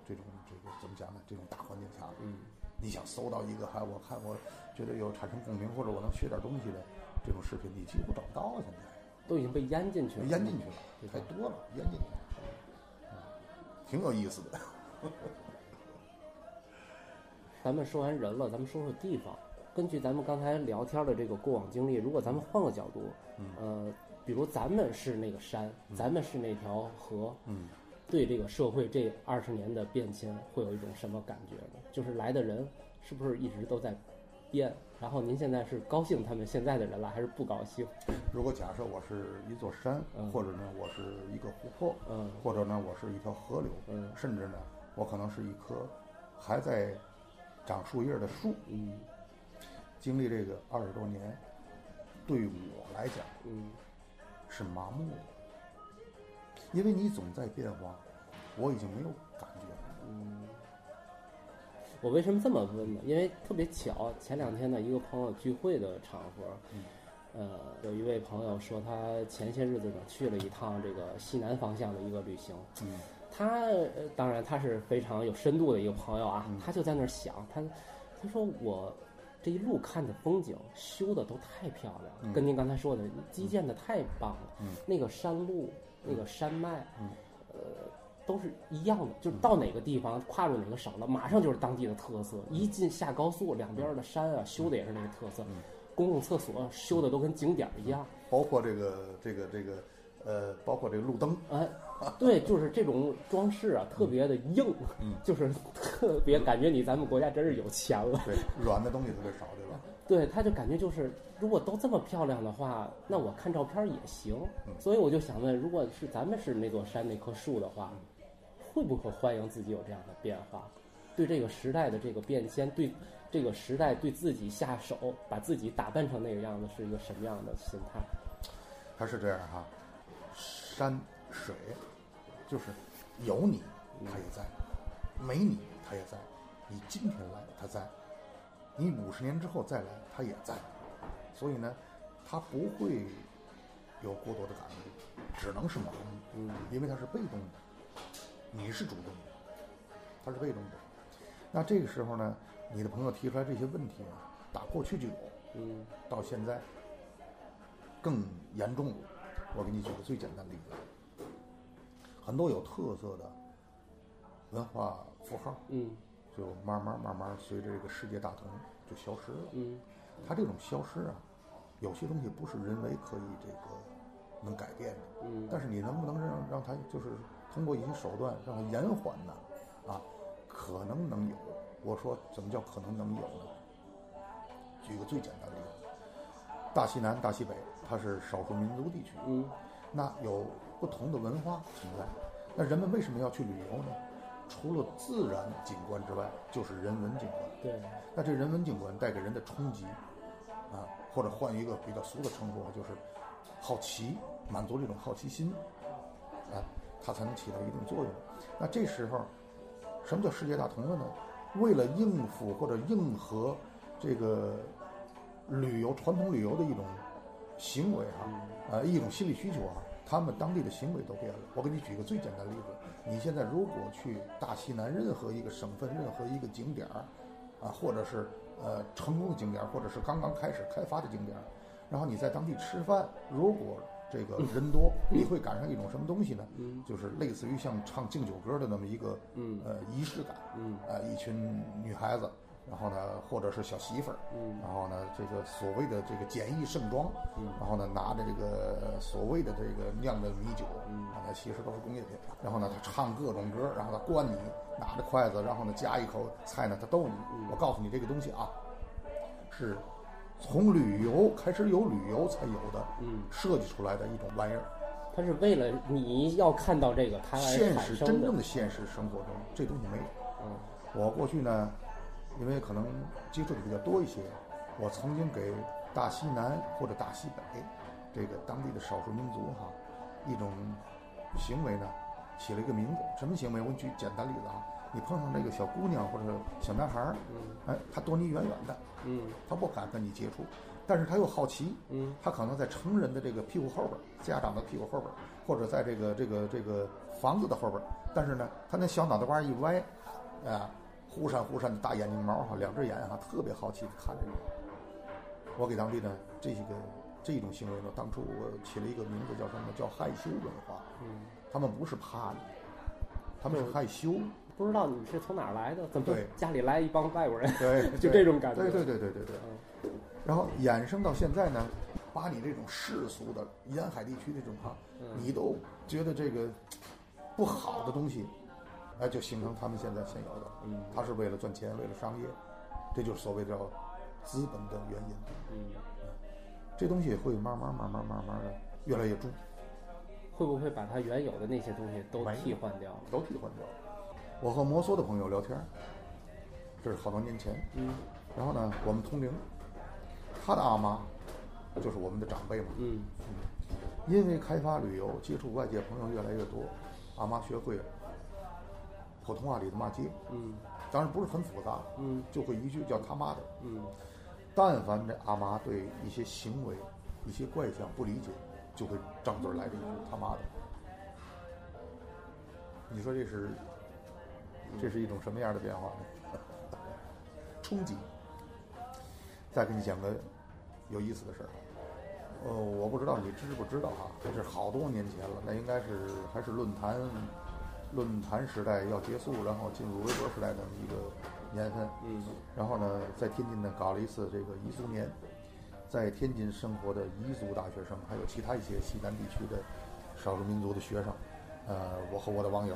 这种这个怎么讲呢？这种大环境下，嗯，你想搜到一个还我看我觉得有产生共鸣，或者我能学点东西的这种视频，你几乎找不到啊！现在都已经被淹进去了。淹进去了，太多了，淹进去了，嗯 [laughs] 挺有意思的。[laughs] 咱们说完人了，咱们说说地方。根据咱们刚才聊天的这个过往经历，如果咱们换个角度，嗯呃，比如咱们是那个山，咱们是那条河，嗯，对这个社会这二十年的变迁会有一种什么感觉呢？就是来的人是不是一直都在变？然后您现在是高兴他们现在的人了，还是不高兴？如果假设我是一座山，嗯或者呢我是一个湖泊，嗯或者呢我是一条河流，嗯甚至呢我可能是一棵还在长树叶的树。嗯经历这个二十多年，对我来讲嗯是麻木的，因为你总在变化，我已经没有感觉了。嗯。我为什么这么问呢？因为特别巧，前两天的一个朋友聚会的场合，呃，有一位朋友说他前些日子呢去了一趟这个西南方向的一个旅行。嗯他呃当然他是非常有深度的一个朋友啊，他就在那儿想，他他说我这一路看的风景修的都太漂亮了，跟您刚才说的基建的太棒了，嗯那个山路那个山脉，嗯呃。都是一样的，就是到哪个地方跨入哪个省了，马上就是当地的特色。一进下高速，两边的山啊修的也是那个特色，公共厕所修的都跟景点一样。包括这个这个这个呃，包括这个路灯，哎，对，就是这种装饰啊，特别的硬，嗯 [laughs] 就是特别感觉你咱们国家真是有钱了。对，软的东西特别少，对吧？对，他就感觉就是，如果都这么漂亮的话，那我看照片也行。嗯所以我就想问，如果是咱们是那座山那棵树的话，会不会欢迎自己有这样的变化？对这个时代的这个变迁，对这个时代对自己下手，把自己打扮成那个样子，是一个什么样的心态？它是这样哈，山水就是有你，它也在；没你，它也在。你今天来，它在；你五十年之后再来，它也在。所以呢，他不会有过多的感悟，只能是盲目，嗯因为他是被动的，你是主动的，他是被动的。那这个时候呢，你的朋友提出来这些问题呢，打过去就有，嗯到现在更严重了。我给你举个最简单的例子，很多有特色的文化符号，嗯就慢慢慢慢随着这个世界大同就消失了。嗯它这种消失啊，有些东西不是人为可以这个能改变的，嗯但是你能不能让让它就是通过一些手段让它延缓呢？啊，可能能有。我说怎么叫可能能有呢？举个最简单的例子，大西南、大西北，它是少数民族地区，嗯那有不同的文化存在。那人们为什么要去旅游呢？除了自然景观之外，就是人文景观。对，那这人文景观带给人的冲击，啊，或者换一个比较俗的称呼，就是好奇，满足这种好奇心，啊，它才能起到一定作用。那这时候，什么叫世界大同了呢？为了应付或者应和这个旅游传统旅游的一种行为啊，呃，一种心理需求啊，他们当地的行为都变了。我给你举个最简单的例子，你现在如果去大西南任何一个省份、任何一个景点儿，啊，或者是呃成功的景点，或者是刚刚开始开发的景点，然后你在当地吃饭，如果这个人多，你会赶上一种什么东西呢？嗯就是类似于像唱敬酒歌的那么一个嗯呃仪式感。嗯呃，一群女孩子，然后呢，或者是小媳妇儿，嗯然后呢，这个所谓的这个简易盛装，嗯然后呢，拿着这个所谓的这个酿的米酒，嗯啊，那其实都是工业品。然后呢，他唱各种歌，然后他灌你，拿着筷子，然后呢，夹一口菜呢，他逗你。我告诉你，这个东西啊，是从旅游开始有旅游才有的，嗯，设计出来的一种玩意儿。它是为了你要看到这个，它而现实真正。的现实生活中，这东西没有。嗯我过去呢，因为可能接触的比较多一些，我曾经给大西南或者大西北这个当地的少数民族哈一种行为呢起了一个名字。什么行为？我举简单例子啊，你碰上这个小姑娘或者小男孩儿，哎，他躲你远远的，嗯他不敢跟你接触，但是他又好奇，嗯他可能在成人的这个屁股后边儿，家长的屁股后边儿，或者在这个这个这个房子的后边儿，但是呢，他那小脑袋瓜儿一歪，啊，忽闪忽闪的大眼睛毛哈，两只眼哈，特别好奇的看着你。我给当地的这个这种行为呢，当初我起了一个名字叫什么？叫害羞文化。嗯，他们不是怕你，他们是害羞。不知道你是从哪儿来的？怎么对家里来一帮外国人？对，[laughs] 就这种感觉对对对对对对。然后衍生到现在呢，把你这种世俗的沿海地区这种哈，你都觉得这个不好的东西，哎，就形成他们现在现有的。嗯他是为了赚钱，为了商业，这就是所谓叫资本的原因。嗯，这东西会慢慢慢慢慢慢的越来越重，会不会把它原有的那些东西都替换掉？都替换掉。我和摩梭的朋友聊天，这是好多年前。嗯然后呢，我们通灵，他的阿妈就是我们的长辈嘛。嗯因为开发旅游，接触外界朋友越来越多，阿妈学会了普通话里的骂街，嗯当然不是很复杂，嗯就会一句叫他妈的。嗯但凡这阿妈对一些行为、一些怪象不理解，就会张嘴来这一句他妈的。你说这是这是一种什么样的变化呢？[laughs] 冲击。再给你讲个有意思的事儿，呃，我不知道你知不知道哈，这是好多年前了，那应该是还是论坛论坛时代要结束，然后进入微博时代的一个年份。嗯。然后呢，在天津呢搞了一次这个彝族年，在天津生活的彝族大学生，还有其他一些西南地区的少数民族的学生，呃，我和我的网友，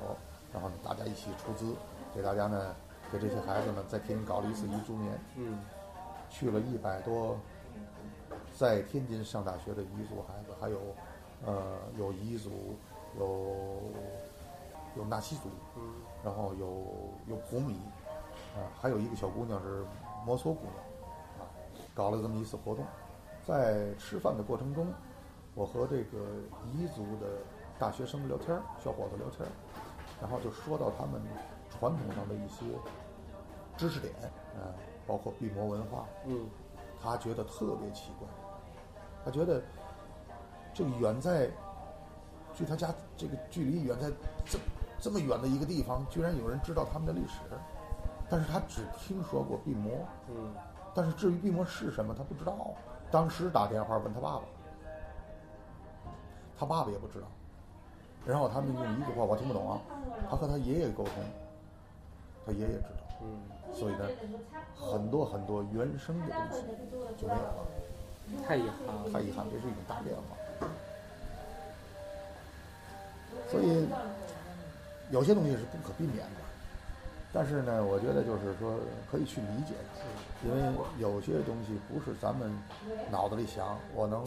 然后呢大家一起出资，给大家呢，给这些孩子们在天津搞了一次彝族年，嗯。去了一百多在天津上大学的彝族孩子，还有呃有彝族，有有纳西族，嗯。然后有有普米，啊，还有一个小姑娘是摩梭姑娘，啊，搞了这么一次活动，在吃饭的过程中，我和这个彝族的大学生聊天儿，小伙子聊天儿，然后就说到他们传统上的一些知识点，啊，包括闭魔文化，嗯。他觉得特别奇怪，他觉得这个远在距他家这个距离远在这这么远的一个地方，居然有人知道他们的历史，但是他只听说过病魔，嗯但是至于病魔是什么，他不知道。当时打电话问他爸爸，他爸爸也不知道。然后他们用一句话我听不懂啊，他和他爷爷沟通，他爷爷知道。嗯，所以呢，很多很多原生的东西就没有了。太遗憾了。太遗憾，这是一种大变化。所以有些东西是不可避免的，但是呢，我觉得就是说可以去理解它，因为有些东西不是咱们脑子里想我能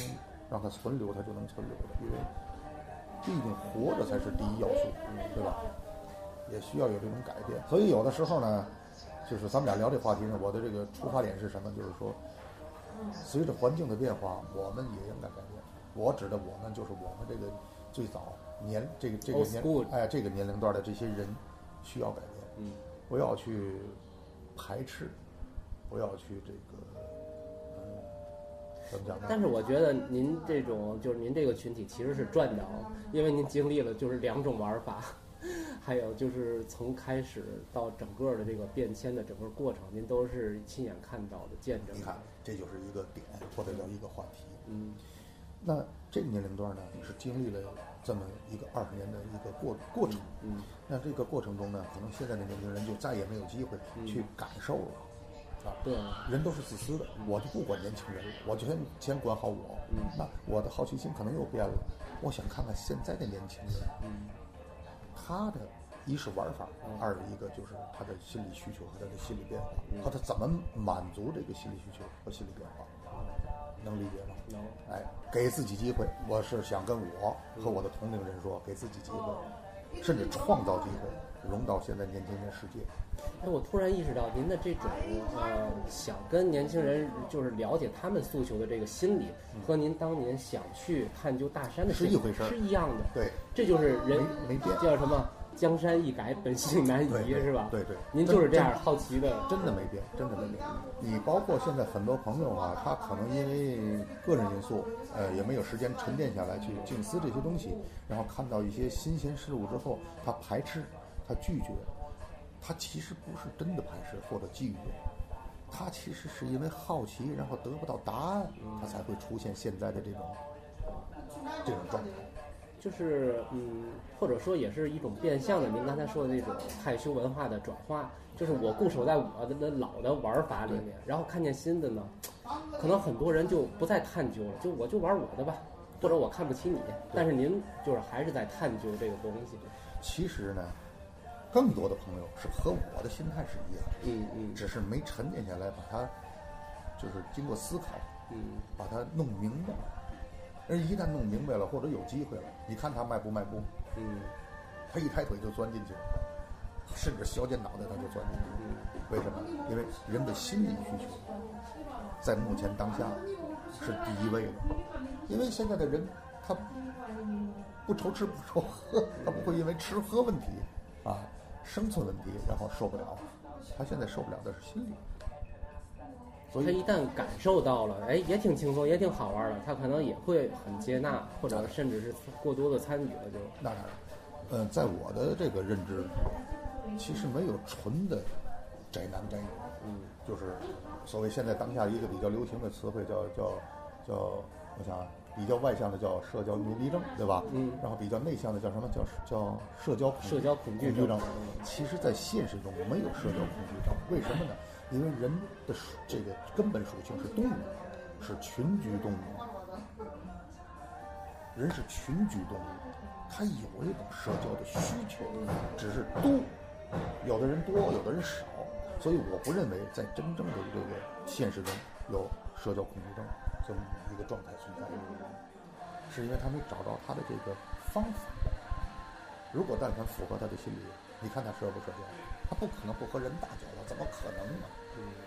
让它存留，它就能存留的，因为毕竟活着才是第一要素，对吧？也需要有这种改变。所以有的时候呢，就是咱们俩聊这话题呢，我的这个出发点是什么？就是说，随着环境的变化，我们也应该改变。我指的我们就是我们这个最早年这个这个年哎这个年龄段的这些人需要改变，嗯不要去排斥，不要去这个么讲呢？但是我觉得您这种就是您这个群体其实是赚着，因为您经历了就是两种玩法，[laughs] 还有就是从开始到整个的这个变迁的整个过程，您都是亲眼看到的、见证的你看。，这就是一个点或者叫一个话题。嗯那这个年龄段呢，是经历了这么一个二十年的一个过过程。嗯那这个过程中呢，可能现在的年轻人就再也没有机会去感受了。啊，对，人都是自私的，我就不管年轻人了，我就先先管好我。嗯。那我的好奇心可能又变了，我想看看现在的年轻人，嗯。他的一是玩法，嗯。二一个就是他的心理需求和他的心理变化，和他怎么满足这个心理需求和心理变化，能理解吗？能。哎，给自己机会，我是想跟我和我的同龄人说，给自己机会，甚至创造机会，融到现在年轻人世界。哎，我突然意识到，您的这种呃，想跟年轻人就是了解他们诉求的这个心理，和您当年想去探究大山的是一回事儿。是一样的。对，这就是人没没变。叫什么“江山易改，本性难移对”，对是吧？对对您就是这样好奇的。真的没变，真的没变。你包括现在很多朋友啊，他可能因为个人因素，呃，也没有时间沉淀下来去静思这些东西，然后看到一些新鲜事物之后，他排斥，他拒绝，他其实不是真的排斥或者拒绝，他其实是因为好奇，然后得不到答案，他才会出现现在的这种这种状态。就是嗯，或者说也是一种变相的，您刚才说的那种害羞文化的转化，就是我固守在我的的老的玩法里面，然后看见新的呢，可能很多人就不再探究了，就我就玩我的吧，或者我看不起你，但是您就是还是在探究这个东西，其实呢，更多的朋友是和我的心态是一样的。嗯嗯只是没沉淀下来，把它就是经过思考，嗯把它弄明白。而一旦弄明白了，或者有机会了，你看他迈不迈步？嗯他一抬腿就钻进去了，甚至削尖脑袋他就钻进去了。为什么？因为人的心理需求在目前当下是第一位的。因为现在的人他不愁吃不愁喝，他不会因为吃喝问题啊生存问题然后受不了，他现在受不了的是心理。所以他一旦感受到了，哎，也挺轻松，也挺好玩的，他可能也会很接纳，或者甚至是过多的参与了就，那当然，嗯，在我的这个认知里，其实没有纯的宅男宅女，嗯就是所谓现在当下一个比较流行的词汇叫叫叫，我想啊，比较外向的叫社交牛逼症，对吧？嗯然后比较内向的叫什么叫叫社交恐社交恐惧症惧症。其实，在现实中没有社交恐惧症，为什么呢？因为人的这个根本属性是动物，是群居动物。人是群居动物，他有这种社交的需求，只是多，有的人多，有的人少，所以我不认为在真正的这个现实中有社交恐惧症这么一个状态存在，是因为他没找到他的这个方法。如果但凡符合他的心理，你看他社不社交？他不可能不和人打交道，怎么可能呢？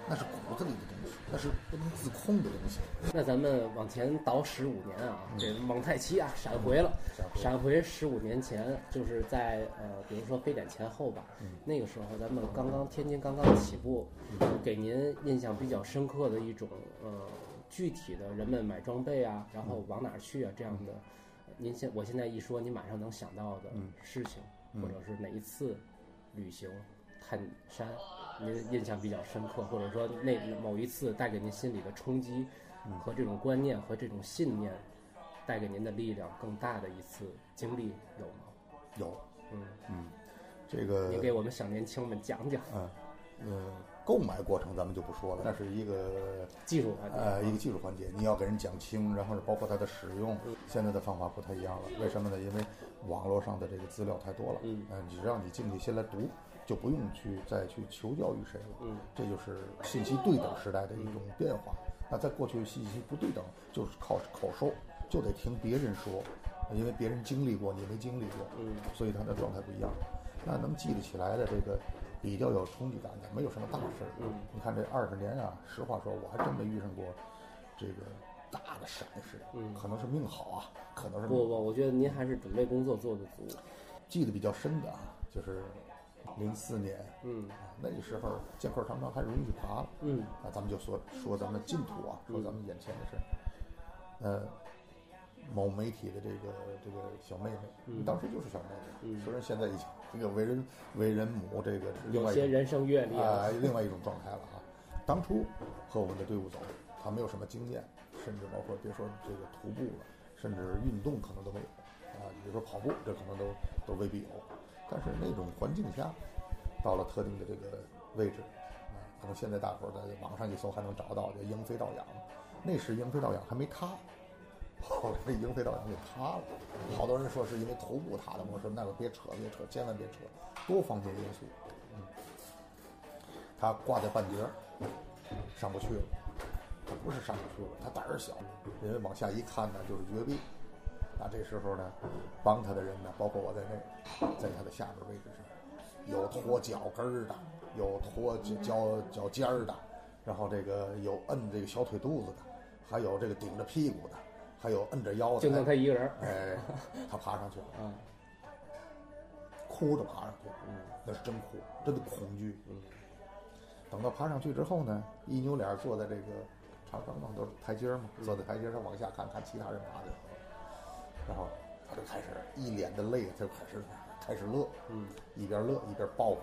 那是骨子里的东西，那是不能自控的东西。那咱们往前倒十五年啊，这蒙太奇啊闪回了，闪回闪回十五年前，就是在呃，比如说非典前后吧，那个时候咱们刚刚天津刚刚起步，给您印象比较深刻的一种呃具体的人们买装备啊，然后往哪儿去啊这样的，您现我现在一说，您马上能想到的事情，或者是哪一次旅行探山，您印象比较深刻，或者说那某一次带给您心里的冲击和这种观念和这种信念带给您的力量更大的一次经历有吗？有，嗯，嗯，这个您给我们小年轻们讲讲啊，呃，购买过程咱们就不说了，那是一个技术环节。呃一个技术环节，你要给人讲清，然后是包括它的使用，现在的方法不太一样了。为什么呢？因为网络上的这个资料太多了，嗯呃，只让你进去先来读，就不用去再去求教于谁了。嗯，这就是信息对等时代的一种变化。那在过去信息不对等，就是靠口说，就得听别人说，因为别人经历过，你没经历过，嗯，所以他的状态不一样。那能记得起来的这个比较有冲击感的，没有什么大事儿。嗯，你看这二十年啊，实话说，我还真没遇上过这个大的闪失，嗯可能是命好啊，可能是不不，我觉得您还是准备工作做得足。记得比较深的啊，就是零四年嗯啊，那个时候剑客长城还容易去爬了。嗯啊，咱们就说说咱们净土啊，说咱们眼前的事儿。呃，某媒体的这个这个小妹妹，嗯当时就是小妹妹，嗯虽然现在已经这个为人为人母，这个是另有外一种些人生阅历啊、另外一种状态了啊。当初和我们的队伍走，他没有什么经验，甚至包括别说这个徒步了，甚至运动可能都没有啊。比如说跑步，这可能都都未必有。但是那种环境下，到了特定的这个位置啊，可能现在大伙在网上一搜还能找到，叫鹰飞倒仰。那时鹰飞倒仰还没塌，后来鹰飞倒仰给塌了。好多人说是因为头部塌的，我说那个别扯，别扯，千万别扯，多方面因素。嗯，他挂在半截儿，上不去了。他不是上不去了，他胆儿小，因为往下一看呢就是绝壁。那这时候呢，帮他的人呢，包括我在内，在他的下边位置上，有拖脚跟儿的，有拖脚脚脚尖儿的，然后这个有摁这个小腿肚子的，还有这个顶着屁股的，还有摁着腰的。就剩他一个人儿。哎，他爬上去了，[laughs] 啊，哭着爬上去，嗯那是真哭，真的恐惧。嗯等到爬上去之后呢，一扭脸坐在这个长城上都是台阶嘛，坐在台阶上往下看看其他人爬的时候，然后他就开始一脸的泪，他就开始开始乐，嗯一边乐一边报复。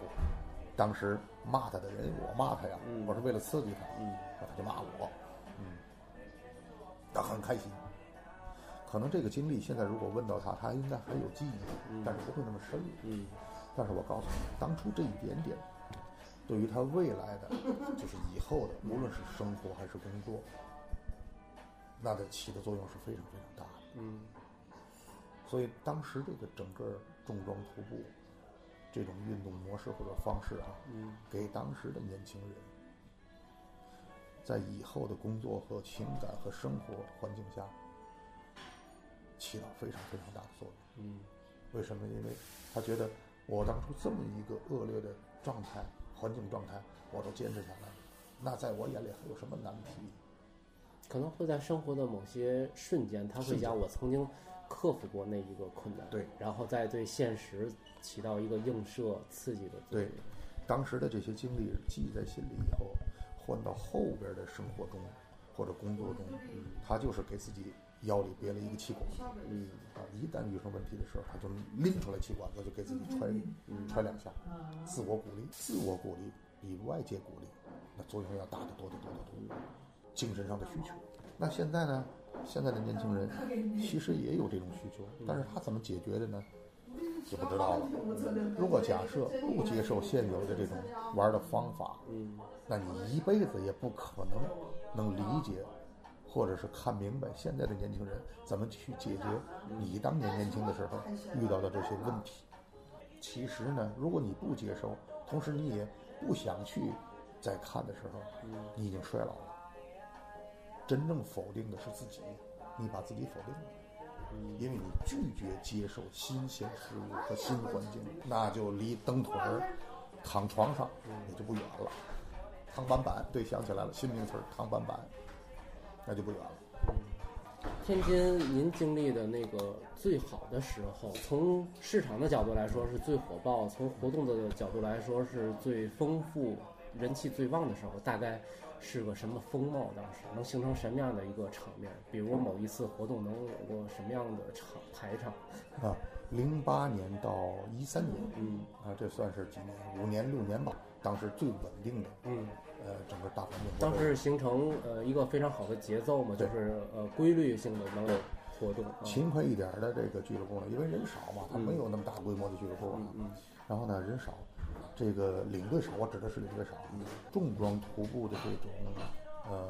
当时骂他的人，我骂他呀，嗯我是为了刺激他，嗯他就骂我，嗯，他很开心。可能这个经历现在如果问到他，他应该还有记忆，但是不会那么深入。嗯但是我告诉你，当初这一点点，对于他未来的，就是以后的，无论是生活还是工作，那的起的作用是非常非常大的。嗯所以当时这个整个重装徒步这种运动模式或者方式啊，嗯给当时的年轻人，在以后的工作和情感和生活环境下，起到非常非常大的作用。嗯为什么？因为他觉得我当初这么一个恶劣的状态、环境状态，我都坚持下来了，那在我眼里还有什么难题？可能会在生活的某些瞬间，他会瞬间讲我曾经克服过那一个困难，对，然后再对现实起到一个映射、刺激的作用对。当时的这些经历记在心里以后，换到后边的生活中或者工作中，他就是给自己腰里别了一个气管子，嗯啊，一旦遇上问题的时候，他就拎出来气管子，就给自己揣揣两下，自我鼓励，自我鼓励比外界鼓励那作用要大得多得多得多。精神上的需求，那现在呢？现在的年轻人其实也有这种需求，但是他怎么解决的呢？就不知道了。如果假设不接受现有的这种玩的方法，嗯那你一辈子也不可能能理解，或者是看明白现在的年轻人怎么去解决你当年年轻的时候遇到的这些问题。其实呢，如果你不接受，同时你也不想去再看的时候，你已经衰老了。真正否定的是自己，你把自己否定了。因为你拒绝接受新鲜事物和新环境，那就离蹬腿儿、躺床上也就不远了。躺板板，对，想起来了，新名词儿躺板板，那就不远了。天津，您经历的那个最好的时候，从市场的角度来说是最火爆，从活动的角度来说是最丰富、人气最旺的时候，大概是个什么风貌？当时能形成什么样的一个场面？比如某一次活动能有过什么样的场排场？啊，零八年到一三年，嗯啊，这算是几年？五年六年吧。当时最稳定的，嗯，呃，整个大环境。当时形成呃一个非常好的节奏嘛，就是呃规律性的能有活动。啊勤快一点儿的这个俱乐部呢，因为人少嘛，它没有那么大规模的俱乐部啊。嗯然后呢，人少，这个领队少，我指的是领队少。重装徒步的这种呃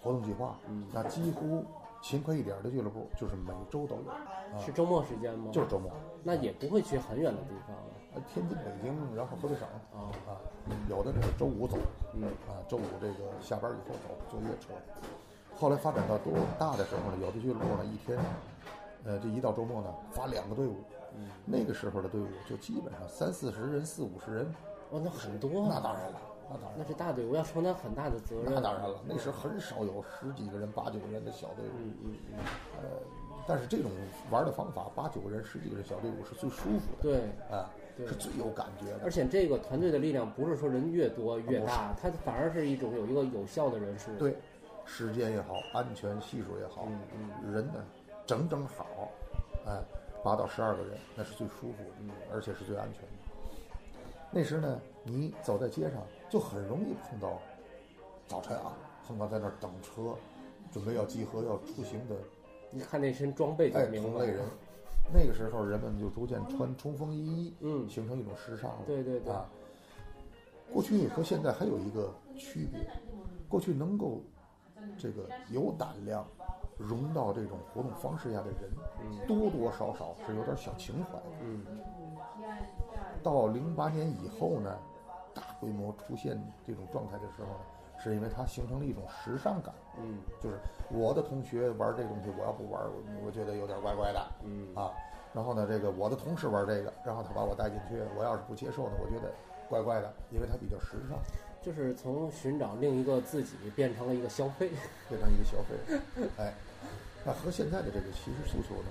活动计划，那几乎勤快一点儿的俱乐部就是每周都有，啊，是周末时间吗？就是周末。那也不会去很远的地方天津、北京，然后河北省啊啊，有的是周五走，嗯啊，周五这个下班以后走坐夜车。后来发展到多大的时候呢？有的俱乐部呢一天，呃，这一到周末呢发两个队伍，那个时候的队伍就基本上三四十人、四五十人，哦，那很多啊。那当然了，那当然那，是大队伍要承担很大的责任。那当然了，那时很少有十几个人、八九个人的小队伍。嗯嗯嗯，呃，但是这种玩的方法，八九个人、十几个人小队伍是最舒服的，对。啊，对是最有感觉的。而且这个团队的力量不是说人越多越大，它反而是一种有一个有效的人数。对，时间也好，安全系数也好，嗯人呢整整好，哎，八到十二个人，那是最舒服的，嗯而且是最安全的。那时呢，你走在街上就很容易碰到，早晨啊，碰到在那儿等车，准备要集合要出行的一看那身装备就哎明白了。同类人。那个时候，人们就逐渐穿冲锋衣，嗯形成一种时尚了。对对对啊，过去和现在还有一个区别，过去能够这个有胆量融到这种活动方式下的人，多多少少是有点小情怀。嗯到零八年以后呢，大规模出现这种状态的时候呢，是因为它形成了一种时尚感，嗯就是我的同学玩这东西，我要不玩，我觉得有点怪怪的。嗯啊，然后呢，这个我的同事玩这个，然后他把我带进去，我要是不接受呢，我觉得怪怪的，因为它比较时尚，就是从寻找另一个自己变成了一个消费。[laughs] 变成一个消费，哎，那和现在的这个其实诉求呢，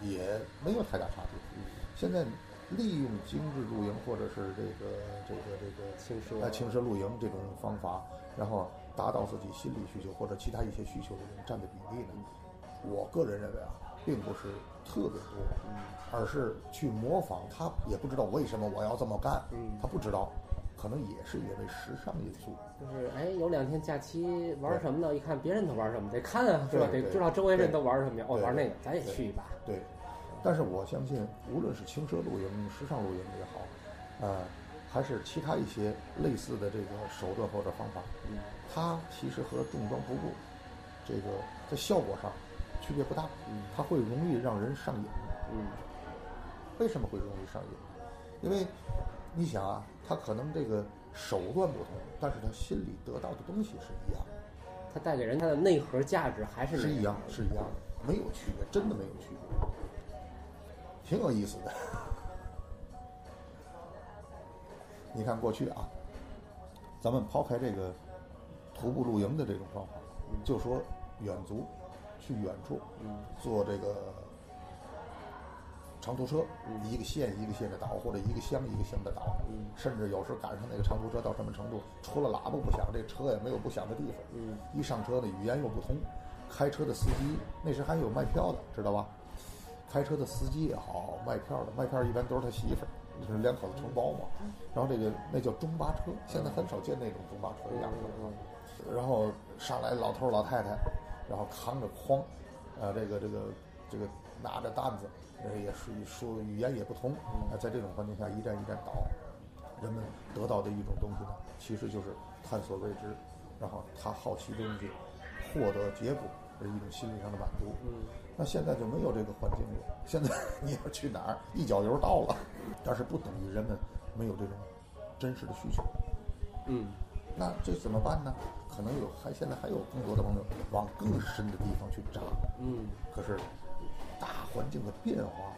也没有太大差别。现在利用精致露营或者是这个这个这个轻奢呃轻奢露营这种方法，然后达到自己心理需求或者其他一些需求的人占的比例呢，我个人认为啊，并不是特别多，而是去模仿他，也不知道为什么我要这么干，嗯他不知道，可能也是因为时尚因素。就是哎，有两天假期玩什么呢？一看别人都玩什么，得看啊，是吧？对对得知道周围人都玩什么呀。哦，玩那个，咱也去一把。对，但是我相信，无论是轻奢露营、时尚露营也好，呃，还是其他一些类似的这个手段或者方法，嗯它其实和重装徒步这个在效果上区别不大，嗯它会容易让人上瘾。嗯为什么会容易上瘾？因为你想啊，他可能这个手段不同，但是他心里得到的东西是一样的，它带给人他的内核价值还是是一样，是一样的，没有区别，真的没有区别，挺有意思的。[laughs] 你看过去啊，咱们抛开这个徒步露营的这种方法，就说远足，去远处做这个长途车，一个县一个县的倒，或者一个乡一个乡的倒，嗯甚至有时赶上那个长途车到什么程度，除了喇叭不响，这车也没有不响的地方。嗯一上车呢，语言又不通，开车的司机那时还有卖票的，知道吧？开车的司机也好，卖票的卖票一般都是他媳妇儿，就是两口子承包嘛。然后这个那叫中巴车，现在很少见那种中巴车一样然后上来老头老太太，然后扛着筐，呃，这个这个这个拿着担子，呃，也属于说语言也不通，那，在这种环境下一站一站倒，人们得到的一种东西呢，其实就是探索未知，然后他好奇的东西，获得结果的一种心理上的满足。嗯那现在就没有这个环境了。现在 [laughs] 你要去哪儿，一脚油到了，但是不等于人们没有这种真实的需求。嗯那这怎么办呢？可能有还现在还有更多的朋友往更深的地方去扎，嗯可是大环境的变化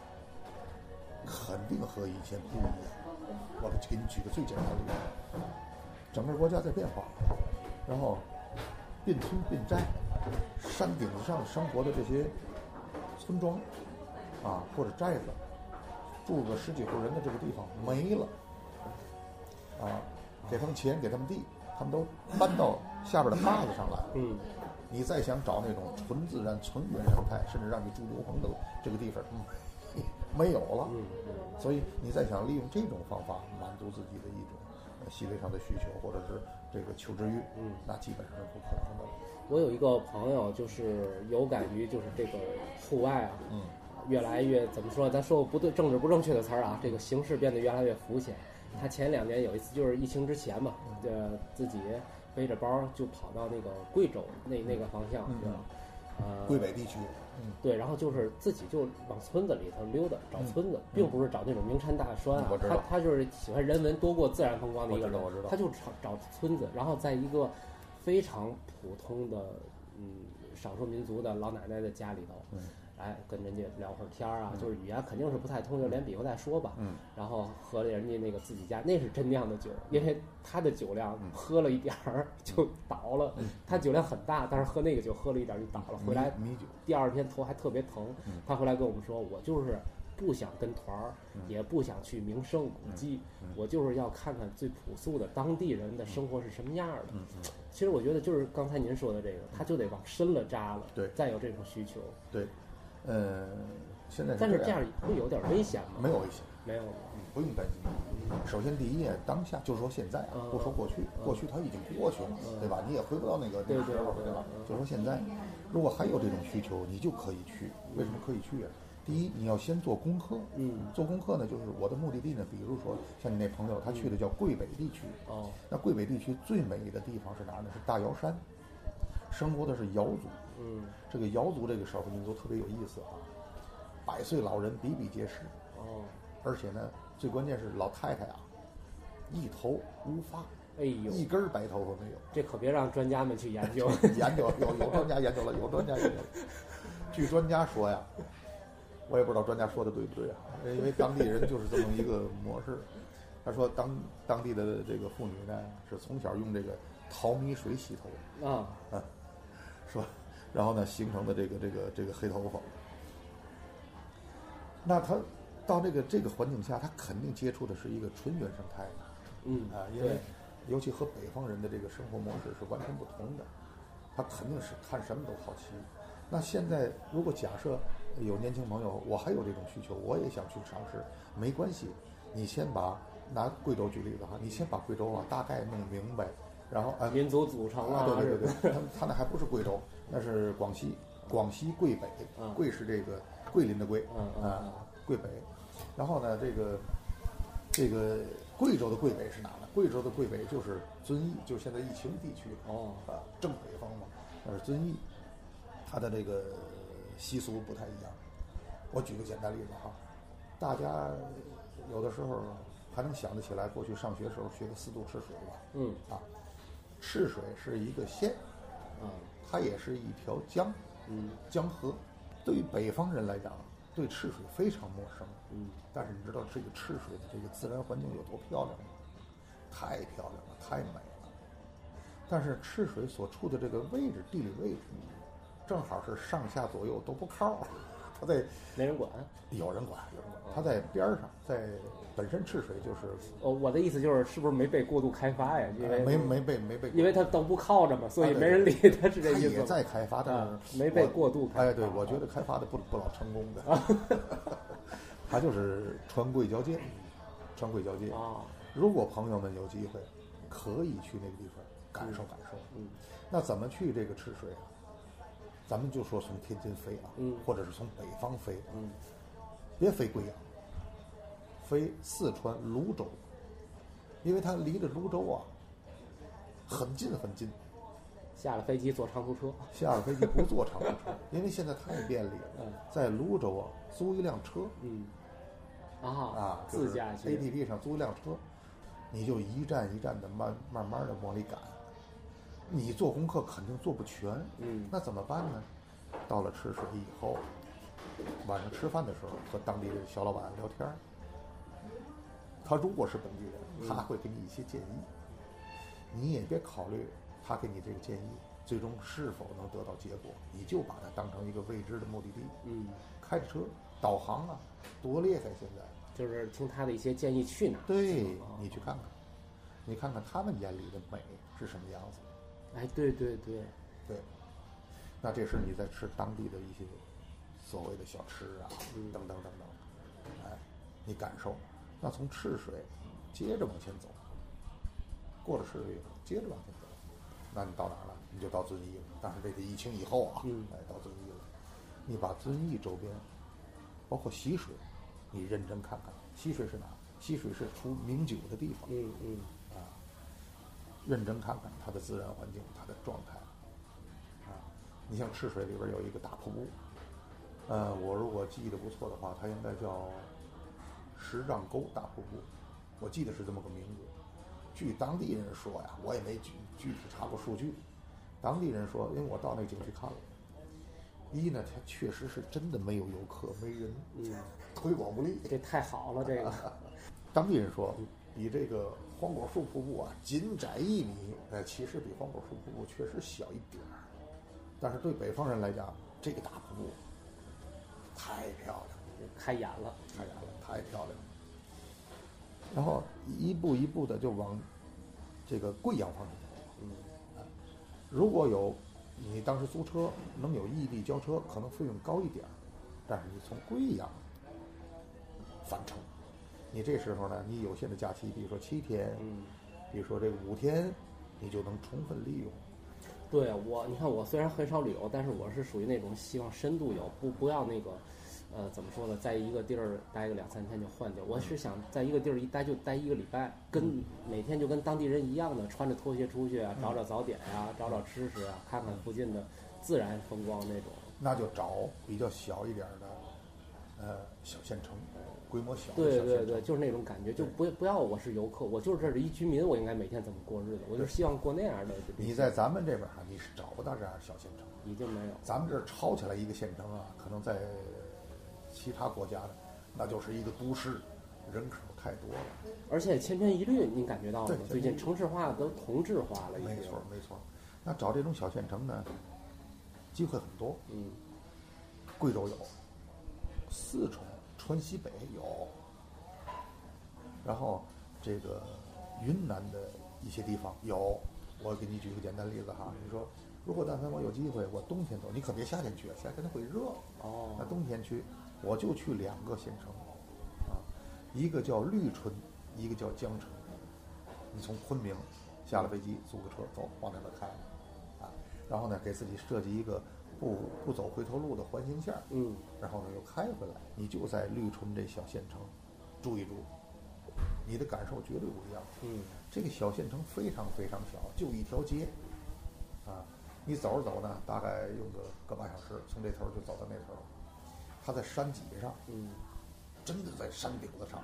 肯定和以前不一样。我给你举个最简单的例子，整个国家在变化，然后变村变寨，山顶子上生活的这些村庄啊或者寨子，住个十几户人的这个地方没了，啊，给他们钱，给他们地，他们都搬到下边的坝子上来。嗯你再想找那种纯自然、纯原生态，甚至让你住牛棚的这个地方，嗯，[laughs] 没有了。嗯所以你再想利用这种方法满足自己的一种呃心理上的需求，或者是这个求知欲，嗯那基本上是不可能的了。我有一个朋友，就是有感于就是这个户外啊，嗯越来越怎么说？咱说个不对、政治不正确的词儿啊，这个形势变得越来越浮浅。他前两年有一次就是疫情之前嘛，呃，自己背着包就跑到那个贵州那那个方向，嗯对吧？呃，贵北地区，嗯，对，然后就是自己就往村子里头溜达，找村子，并不是找那种名山大川啊他他就是喜欢人文多过自然风光的一个人我知道我知道，他就找找村子，然后在一个非常普通的嗯少数民族的老奶奶的家里头，嗯哎，跟人家聊会儿天儿啊，就是语言肯定是不太通，就连比划再说吧。嗯，然后喝了人家那个自己家那是真酿的酒，因为他的酒量嗯喝了一点儿 [laughs] 就倒了，他酒量很大，但是喝那个酒喝了一点儿就倒了，回来米米酒，第二天头还特别疼嗯。他回来跟我们说，我就是不想跟团儿，嗯也不想去名胜古迹我就是要看看最朴素的当地人的生活是什么样的。其实我觉得就是刚才您说的这个，他就得往深了扎了，对再有这种需求。对，呃，现在这但是这样会有点危险吗？没有危险，没有吗？不用担心。首先，第一，当下就是说现在不说过去，过去它已经过去了，对吧？你也回不到那个那个对对时候，对对吧嗯？就说现在，如果还有这种需求，你就可以去。为什么可以去啊？第一，你要先做功课。嗯，做功课呢，就是我的目的地呢，比如说像你那朋友，他去的叫桂北地区。哦，那桂北地区最美的地方是哪儿呢？是大瑶山，生活的是瑶族。嗯，这个瑶族这个少数民族特别有意思啊，百岁老人比比皆是，哦，而且呢，最关键是老太太啊，一头乌发，哎呦，一根白头发没有。这可别让专家们去研究。[laughs] 研究有有专家研究了，有专家研究了。据专家说呀，我也不知道专家说的对不对啊，因为当地人就是这么一个模式。他说当当地的这个妇女呢，是从小用这个淘米水洗头，啊，说，[laughs] 然后呢形成的这个这个这个黑头发。那他到这个这个环境下，他肯定接触的是一个纯原生态的嗯啊，因为尤其和北方人的这个生活模式是完全不同的，他肯定是看什么都好奇。那现在如果假设有年轻朋友，我还有这种需求，我也想去尝试，没关系，你先把拿贵州举例子哈，你先把贵州啊大概弄明白，然后啊民族组成啊，对对对对，他他那还不是贵州，那是广西，广西桂北嗯，桂是这个桂林的桂啊嗯，桂北。然后呢，这个这个贵州的桂北是哪呢？贵州的桂北就是遵义，就是现在疫情地区哦，啊，正北方嘛，那是遵义，它的这个习俗不太一样。我举个简单例子哈，大家有的时候还能想得起来，过去上学时候学的四渡赤水吧？嗯啊，赤水是一个县，啊，它也是一条江，嗯江河。对于北方人来讲，对赤水非常陌生。嗯，但是你知道这个赤水的这个自然环境有多漂亮吗？太漂亮了，太美了。但是赤水所处的这个位置，地理位置，正好是上下左右都不靠，它在没人管。有人管，有人管，它在边儿上，在本身赤水就是哦，我的意思就是，是不是没被过度开发呀？因为呃没没被没被，因为它都不靠着嘛，所以没人理它，是这意思也？在开发，但啊是没被过度开发。哎，对，我觉得开发的不不老成功的，[laughs] 它就是川贵交界，川贵交界。啊，如果朋友们有机会，可以去那个地方感受感受。嗯那怎么去这个赤水啊？咱们就说从天津飞啊，嗯或者是从北方飞，嗯别飞贵阳，飞四川泸州，因为它离着泸州啊很近很近。下了飞机坐长途车。下了飞机不坐长途车，[laughs] 因为现在太便利了嗯。在泸州啊，租一辆车嗯啊啊，自驾去 APP 上租一辆车，你就一站一站的慢慢慢的往里赶。你做功课肯定做不全，嗯那怎么办呢？到了赤水以后，晚上吃饭的时候和当地的小老板聊天儿，他如果是本地人，他会给你一些建议，你也别考虑他给你这个建议最终是否能得到结果，你就把它当成一个未知的目的地，嗯，开着车导航啊，多厉害！现在，就是听他的一些建议去哪儿。对哦你去看看，你看看他们眼里的美是什么样子。哎，对对对，对，那这是你在吃当地的一些所谓的小吃啊，嗯等等等等，哎，你感受。那从赤水接着往前走，过了赤水以后，接着往前走，那你到哪儿了？你就到遵义了。但是这个疫情以后啊，嗯哎，到遵义了，你把遵义周边，包括习水，你认真看看，习水是哪儿？溪水是出名酒的地方。嗯嗯认真看看它的自然环境，它的状态。啊，你像赤水里边有一个大瀑布，呃，我如果记得不错的话，它应该叫十丈沟大瀑布，我记得是这么个名字。据当地人说呀，我也没具具体查过数据。当地人说，因为我到那个景区看了，一呢，它确实是真的没有游客，没人，嗯，推广不利。这太好了，这个，[laughs] 当地人说，比这个黄果树瀑布啊仅窄一米，呃，其实比黄果树瀑布确实小一点儿，但是对北方人来讲，这个大瀑布太漂亮，开眼了，开眼了，太漂亮了。然后一步一步的就往这个贵阳方向走。嗯，如果有你当时租车能有异地交车，可能费用高一点儿，但是你从贵阳返程，你这时候呢，你有限的假期，比如说七天，嗯，比如说这五天，你就能充分利用。对我，你看我虽然很少旅游，但是我是属于那种希望深度游，不不要那个，呃，怎么说呢，在一个地儿待个两三天就换掉。我是想在一个地儿一待就待一个礼拜，跟每天就跟当地人一样的，穿着拖鞋出去啊，找找早点呀、找找吃食啊，看看附近的自然风光那种。那就找比较小一点儿的，呃，小县城，规模小的对对对。就是那种感觉，就不不要我是游客，我就是这儿的一居民，我应该每天怎么过日子？我就希望过那样的。你在咱们这边儿啊，你是找不到这样的小县城。已经没有，咱们这儿抄起来一个县城啊，可能在其他国家呢，那就是一个都市，人口太多了。而且千篇一律，您感觉到了吗？最近城市化都同质化了。没错，没错。那找这种小县城呢，机会很多。嗯，贵州有，四川、川西北有，然后这个云南的一些地方有。我给你举个简单例子哈，你说如果但凡我有机会，我冬天走，你可别夏天去，夏天它会热。哦，那冬天去，我就去两个县城，啊，一个叫绿春，一个叫江城。你从昆明下了飞机，租个车走，往那边开，啊，然后呢，给自己设计一个不不走回头路的环形线儿，嗯，然后呢又开回来，你就在绿春这小县城住一住，你的感受绝对不一样。嗯，这个小县城非常非常小，就一条街，啊，你走着走呢，大概用个个把小时，从这头就走到那头。它在山脊上，嗯，真的在山顶子上。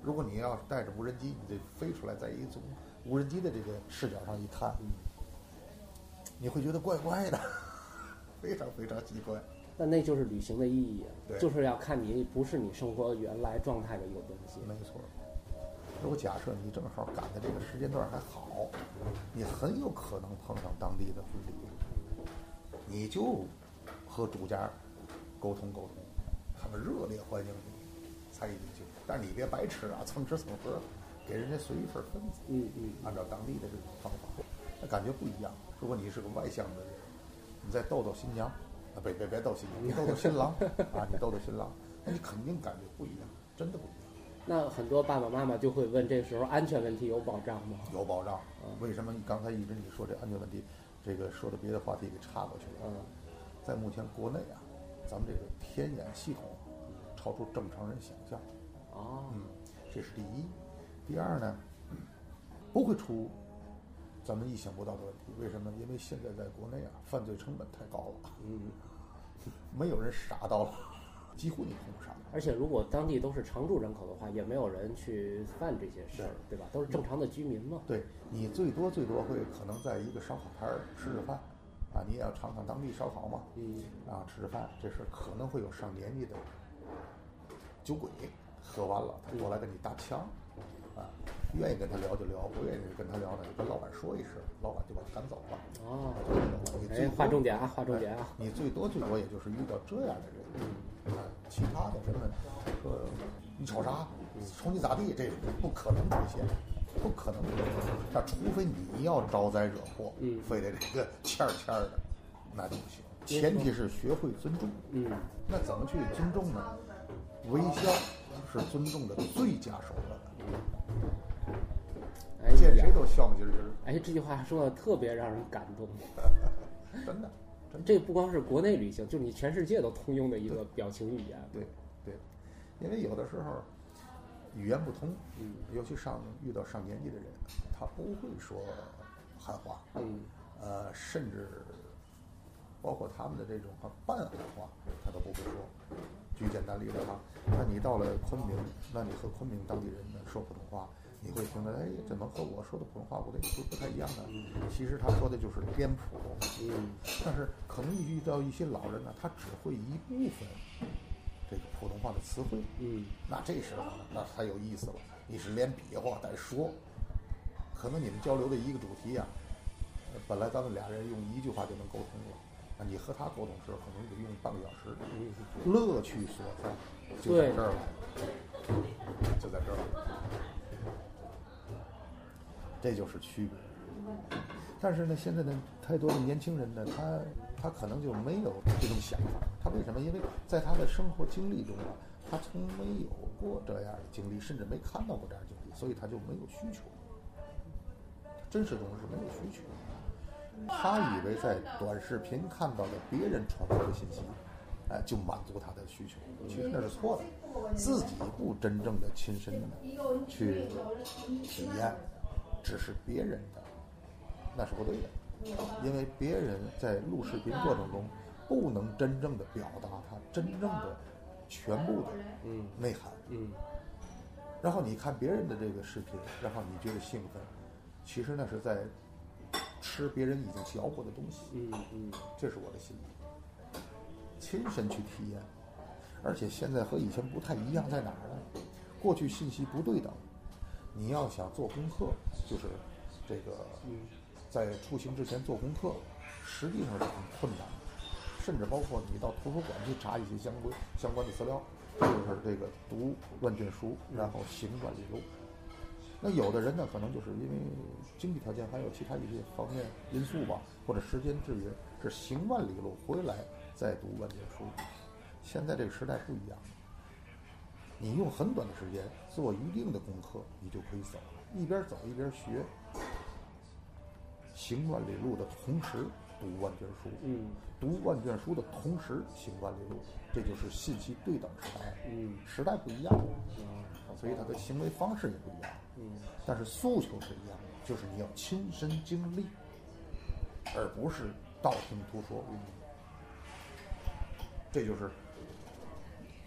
如果你要是带着无人机，你得飞出来，在一从无人机的这个视角上一看，嗯你会觉得怪怪的，非常非常极端。那那就是旅行的意义，对就是要看你不是你生活原来状态的一个东西。没错。如果假设你正好赶在这个时间段还好，你很有可能碰上当地的婚礼，你就和主家沟通沟通，他们热烈欢迎你参与进去。但是你别白吃啊，蹭吃蹭喝，给人家随一份份子，嗯嗯，按照当地的这种方法，那感觉不一样。如果你是个外向的人，你再逗逗新娘，啊，别别别逗新娘，你逗逗新郎 [laughs] 啊，你逗逗新郎，那你肯定感觉不一样，真的不一样。那很多爸爸妈妈就会问，这时候安全问题有保障吗？有保障嗯。为什么你刚才一直你说这安全问题，这个说的别的话题给岔过去了？嗯，在目前国内啊，咱们这个天眼系统超出正常人想象，哦，嗯，这是第一。第二呢，不会出咱们意想不到的问题。为什么？因为现在在国内啊，犯罪成本太高了，嗯，[laughs] 没有人傻到了，几乎你碰不上。而且如果当地都是常住人口的话，也没有人去犯这些事儿，对吧？都是正常的居民嘛。对你最多最多会可能在一个烧烤摊儿吃着饭，啊，你也要尝尝当地烧烤嘛，嗯，啊，吃着饭，这时可能会有上年纪的酒鬼，喝完了他过来跟你搭腔，啊，愿意跟他聊就聊，不愿意跟他聊呢，就跟老板说一声，老板就把他赶走了。哦，就这种你最哎，多划重点啊，划重点啊。你最多最多也就是遇到这样的人，啊，其他的什么说你瞅啥，瞅你咋地，这种不可能出现，不可能出现。那除非你要招灾惹祸，嗯非得这个欠儿欠儿的，那就不行。前提是学会尊重。嗯，那怎么去尊重呢？微笑是尊重的最佳手段。见谁，都笑么唧唧儿，哎，这句话说的特别让人感动。[laughs] 真的，真的。这不光是国内旅行，就是你全世界都通用的一个表情语言。对对，因为有的时候语言不通，嗯尤其上遇到上年纪的人，他不会说汉话，嗯呃，甚至包括他们的这种啊半汉话，他都不会说。举简单例子哈，那你到了昆明，那你和昆明当地人呢说普通话，你会听着，哎，怎么和我说的普通话不对，不不太一样呢？其实他说的就是脸谱，嗯但是可能遇到一些老人呢，他只会一部分这个普通话的词汇，嗯那这时候呢，那才有意思了。你是连比划带说，可能你们交流的一个主题呀、呃本来咱们俩人用一句话就能沟通了，那你和他沟通时候可能得用半个小时。嗯，乐趣所在就在这儿了，就在这儿了，这就是区别。但是呢，现在的太多的年轻人呢，他他可能就没有这种想法。他为什么？因为在他的生活经历中啊，他从没有过这样的经历，甚至没看到过这样的经历，所以他就没有需求。真实中是没有需求。他以为在短视频看到的别人传播的信息，哎，就满足他的需求，其实那是错的。自己不真正的亲身的去体验，只是别人的，那是不对的。因为别人在录视频过程中，不能真正的表达他真正的全部的嗯内涵。嗯然后你看别人的这个视频，然后你觉得兴奋，其实那是在吃别人已经嚼过的东西。嗯嗯这是我的心理，亲身去体验，而且现在和以前不太一样，在哪儿呢？过去信息不对等，你要想做功课，就是这个在出行之前做功课，实际上是很困难，甚至包括你到图书馆去查一些相关相关的资料，就是这个读万卷书，然后行万里路。那有的人呢，可能就是因为经济条件还有其他一些方面因素吧，或者时间制约，是行万里路回来再读万卷书。现在这个时代不一样，你用很短的时间做一定的功课，你就可以走，一边走一边学，行万里路的同时读万卷书，嗯读万卷书的同时行万里路，这就是信息对等时代。嗯时代不一样，所以他的行为方式也不一样。嗯但是诉求是一样的，就是你要亲身经历，而不是道听途说。这就是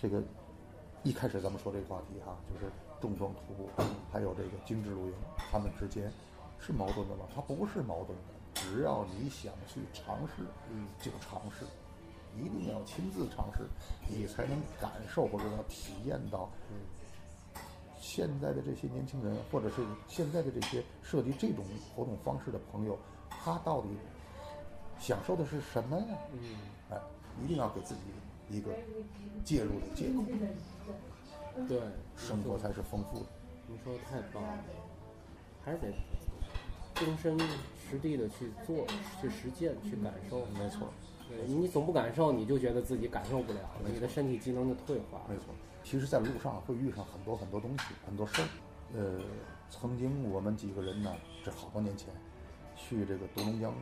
这个一开始咱们说这个话题哈，就是重装徒步，还有这个精致露营，他们之间是矛盾的吗？它不是矛盾的，只要你想去尝试，嗯，就尝试，一定要亲自尝试，你才能感受或者要体验到现在的这些年轻人，或者是现在的这些设计这种活动方式的朋友，他到底享受的是什么呀？嗯哎，一定要给自己一个介入的借口，对，生活才是丰富的。你说的太棒了，还是得亲身实地的去做、去实践、去感受。没错，对你总不感受，你就觉得自己感受不了，你的身体机能就退化。没错。其实，在路上会遇上很多很多东西，很多事儿。呃，曾经我们几个人呢，这好多年前，去这个独龙江，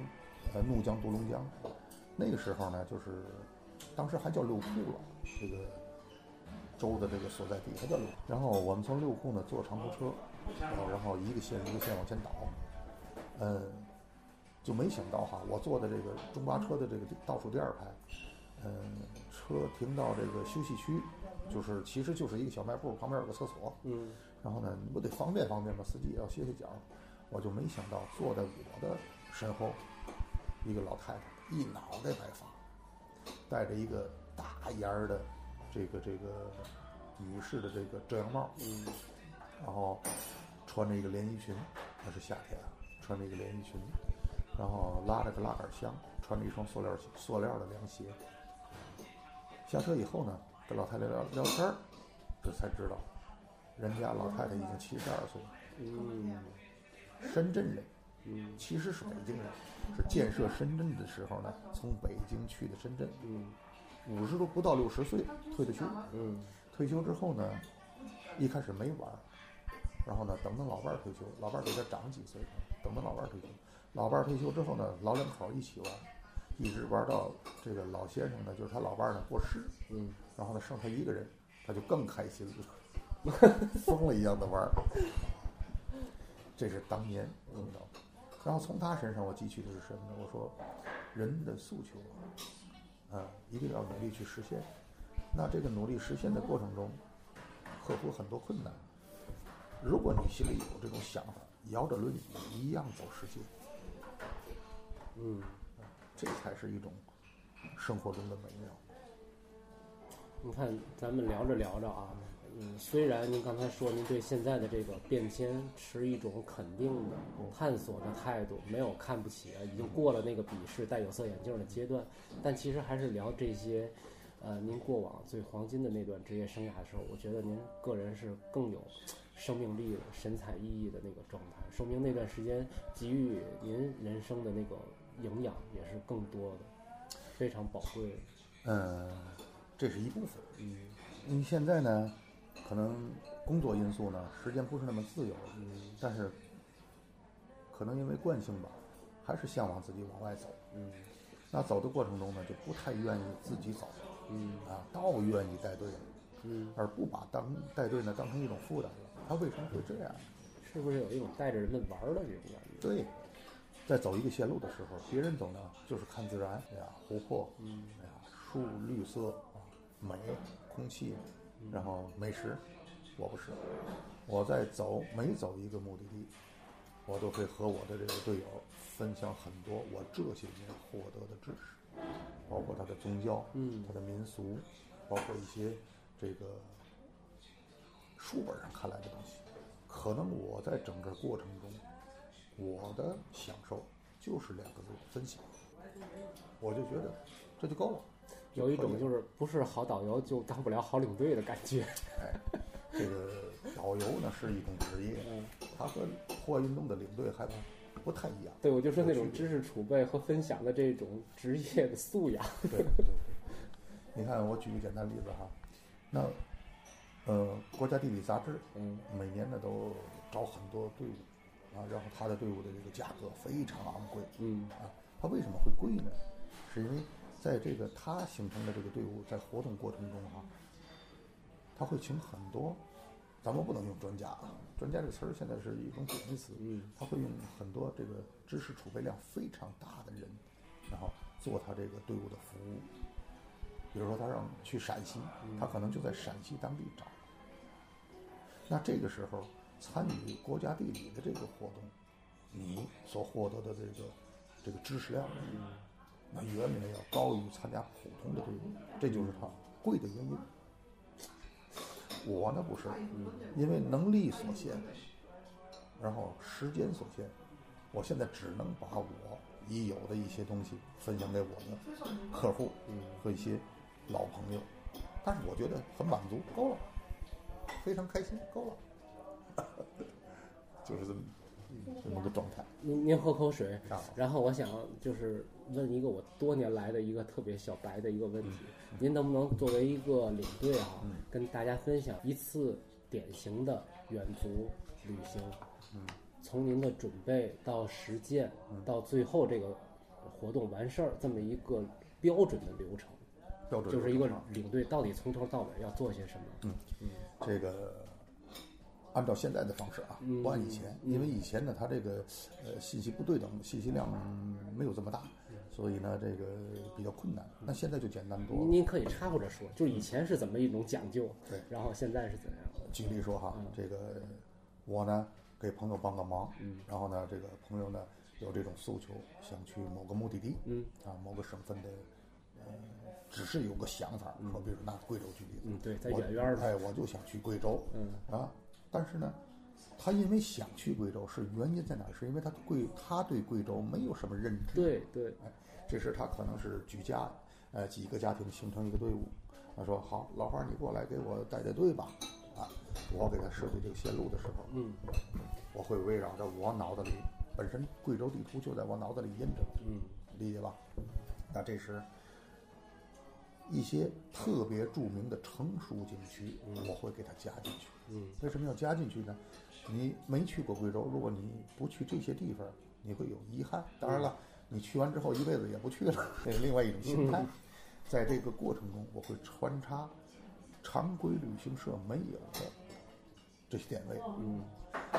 呃，怒江独龙江，那个时候呢，就是当时还叫六库了，这个州的这个所在地还叫六库。然后我们从六库呢坐长途车，然后一个县一个县往前倒，嗯，就没想到哈，我坐的这个中巴车的这个倒数第二排，嗯，车停到这个休息区，就是其实就是一个小卖部，旁边有个厕所，嗯然后呢，不得方便方便嘛，司机也要歇歇脚。我就没想到坐在我的身后，一个老太太，一脑袋白发，戴着一个大檐儿的这个这个女士的这个遮阳帽，嗯然后穿着一个连衣裙，那是夏天啊，穿着一个连衣裙，然后拉着个拉杆箱，穿着一双塑料塑料的凉鞋。下车以后呢，跟老太太聊聊天儿，这才知道，人家老太太已经七十二岁了，嗯深圳人，嗯。其实是北京人，是建设深圳的时候呢，从北京去的深圳，嗯。五十多不到六十岁退的休，嗯。退休之后呢，一开始没玩儿，然后呢，等等老伴儿退休，老伴儿比他长几岁，等等老伴儿退休，老伴儿退休之后呢，老两口一起玩，一直玩到这个老先生呢，就是他老伴儿呢过世，嗯。然后呢剩他一个人，他就更开心了，[laughs] 疯了一样的玩儿。这是当年碰到的，然后从他身上我汲取的是什么呢？我说，人的诉求啊，啊，一定要努力去实现。那这个努力实现的过程中，克服很多困难，如果你心里有这种想法，摇着轮椅一样走世界，嗯，这才是一种生活中的美妙。你看，咱们聊着聊着啊，嗯，虽然您刚才说您对现在的这个变迁持一种肯定的探索的态度，没有看不起啊，已经过了那个鄙视戴有色眼镜的阶段，但其实还是聊这些，呃，您过往最黄金的那段职业生涯的时候，我觉得您个人是更有生命力的、神采奕奕的那个状态，说明那段时间给予您人生的那个营养也是更多的，非常宝贵的。嗯，这是一部分。嗯您现在呢，可能工作因素呢，时间不是那么自由，嗯但是可能因为惯性吧，还是向往自己往外走。嗯那走的过程中呢，就不太愿意自己走嗯啊，倒愿意带队，嗯。而不把当带队呢当成一种负担了。他为什么会这样？是不是有一种带着人们玩的这种感觉？对，在走一个线路的时候，别人走呢就是看自然，哎呀，湖泊，嗯哎呀，树绿色啊，美，空气，然后美食。我不是，我在走每走一个目的地，我都会和我的这个队友分享很多我这些年获得的知识，包括他的宗教，嗯他的民俗，包括一些这个书本上看来的东西。可能我在整个过程中，我的享受就是两个字：分享。我就觉得这就够了。有一种就是不是好导游就当不了好领队的感觉。哎，这个导游呢是一种职业，嗯，他和户外运动的领队还不太一样。对，我就说那种知识储备和分享的这种职业的素养。对对对，你看，我举个简单例子哈，那呃，国家地理杂志嗯每年呢都招很多队伍啊，然后他的队伍的这个价格非常昂贵嗯啊。它为什么会贵呢？是因为在这个他形成的这个队伍在活动过程中哈、他会请很多，咱们不能用专家啊，专家这个词儿现在是一种贬义词，嗯他会用很多这个知识储备量非常大的人，然后做他这个队伍的服务。比如说他让去陕西，他可能就在陕西当地找。那这个时候参与国家地理的这个活动，你所获得的这个这个知识量，那远远要高于参加普通的队伍，这就是它贵的原因。我呢不是，因为能力所限，然后时间所限，我现在只能把我已有的一些东西分享给我的客户和一些老朋友，但是我觉得很满足，够了，非常开心，够了，[laughs] 就是这么这么个状态。您您喝口水啊，然后我想就是问一个我多年来的一个特别小白的一个问题，您能不能作为一个领队啊，跟大家分享一次典型的远足旅行？嗯，从您的准备到实践，到最后这个活动完事儿，这么一个标准的流程，标准就是一个领队到底从头到尾要做些什么？嗯这个按照现在的方式啊，嗯不按以前，因为以前呢，它这个呃信息不对等，信息量没有这么大，所以呢，这个比较困难。那现在就简单多了。您可以插或者说，就是以前是怎么一种讲究，对。然后现在是怎样的？举例说哈，这个我呢给朋友帮个忙，嗯。然后呢，这个朋友呢有这种诉求，想去某个目的地，嗯。啊，某个省份的，呃，只是有个想法，说比如拿贵州举例子，嗯对在远远的。哎，我就想去贵州，嗯。啊，但是呢，他因为想去贵州，是原因在哪儿？是因为他贵，他对贵州没有什么认知，对对，哎，这时他可能是举家，呃，几个家庭形成一个队伍。他说：“好，老花儿你过来给我带带队吧。”啊，我给他设计这个线路的时候，嗯我会围绕着我脑子里本身贵州地图就在我脑子里印着，嗯理解吧？那这时一些特别著名的成熟景区，我会给他加进去。嗯为什么要加进去呢？你没去过贵州，如果你不去这些地方，你会有遗憾。当然了，你去完之后一辈子也不去了，这是另外一种心态。在这个过程中，我会穿插常规旅行社没有的这些点位。嗯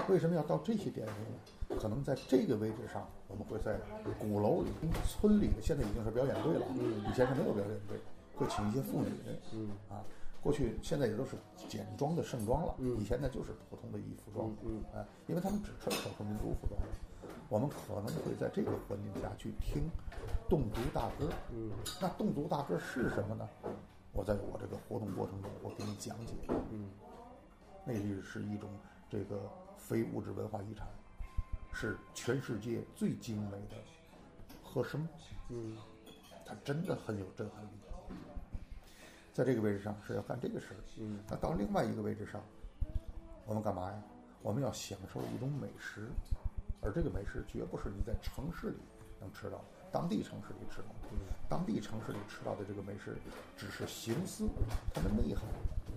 为什么要到这些点位呢？可能在这个位置上，我们会在鼓楼里、村里，现在已经是表演队了，以前是没有表演队，会请一些妇女，嗯啊，过去现在也都是简装的盛装了，嗯以前呢就是普通的衣服装，嗯哎，因为他们只穿少数民族服装，我们可能会在这个环境下去听侗族大歌，嗯那侗族大歌是什么呢？我在我这个活动过程中，我给你讲解，嗯那是一种这个非物质文化遗产，是全世界最精美的和声，嗯它真的很有震撼力。在这个位置上是要干这个事儿，嗯那到另外一个位置上，我们干嘛呀？我们要享受一种美食，而这个美食绝不是你在城市里能吃到的，当地城市里吃到的。当地城市里吃到的这个美食，只是形似，它的内涵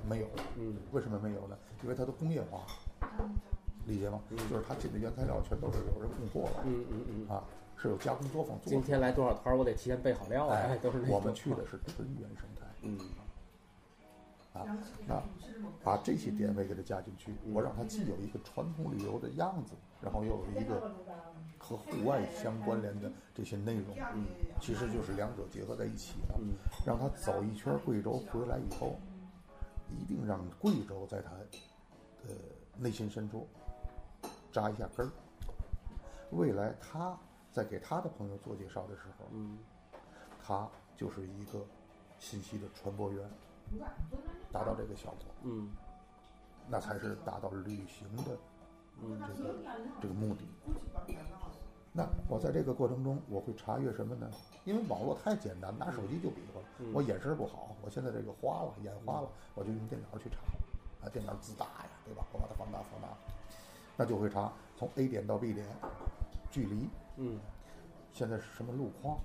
没有。嗯为什么没有呢？因为它的工业化，理解吗？就是它进的原材料全都是有人供货了嗯嗯嗯，啊，是有加工作坊做的。今天来多少摊儿，我得提前备好料啊，哎都是那，种我们去的是纯原生态。嗯啊，那把这些点位给它加进去，我让它既有一个传统旅游的样子，然后又有一个和户外相关联的这些内容，嗯，其实就是两者结合在一起了。嗯让他走一圈贵州回来以后，一定让贵州在他的内心深处扎一下根儿。未来他在给他的朋友做介绍的时候，嗯他就是一个信息的传播源，达到这个效果，嗯那才是达到旅行的嗯这个这个目的。那我在这个过程中，我会查阅什么呢？因为网络太简单，拿手机就比划了。我眼神不好，我现在这个花了，眼花了，我就用电脑去查，啊，电脑字大呀，对吧？我把它放大放大，那就会查从 A 点到 B 点，距离，嗯现在是什么路况，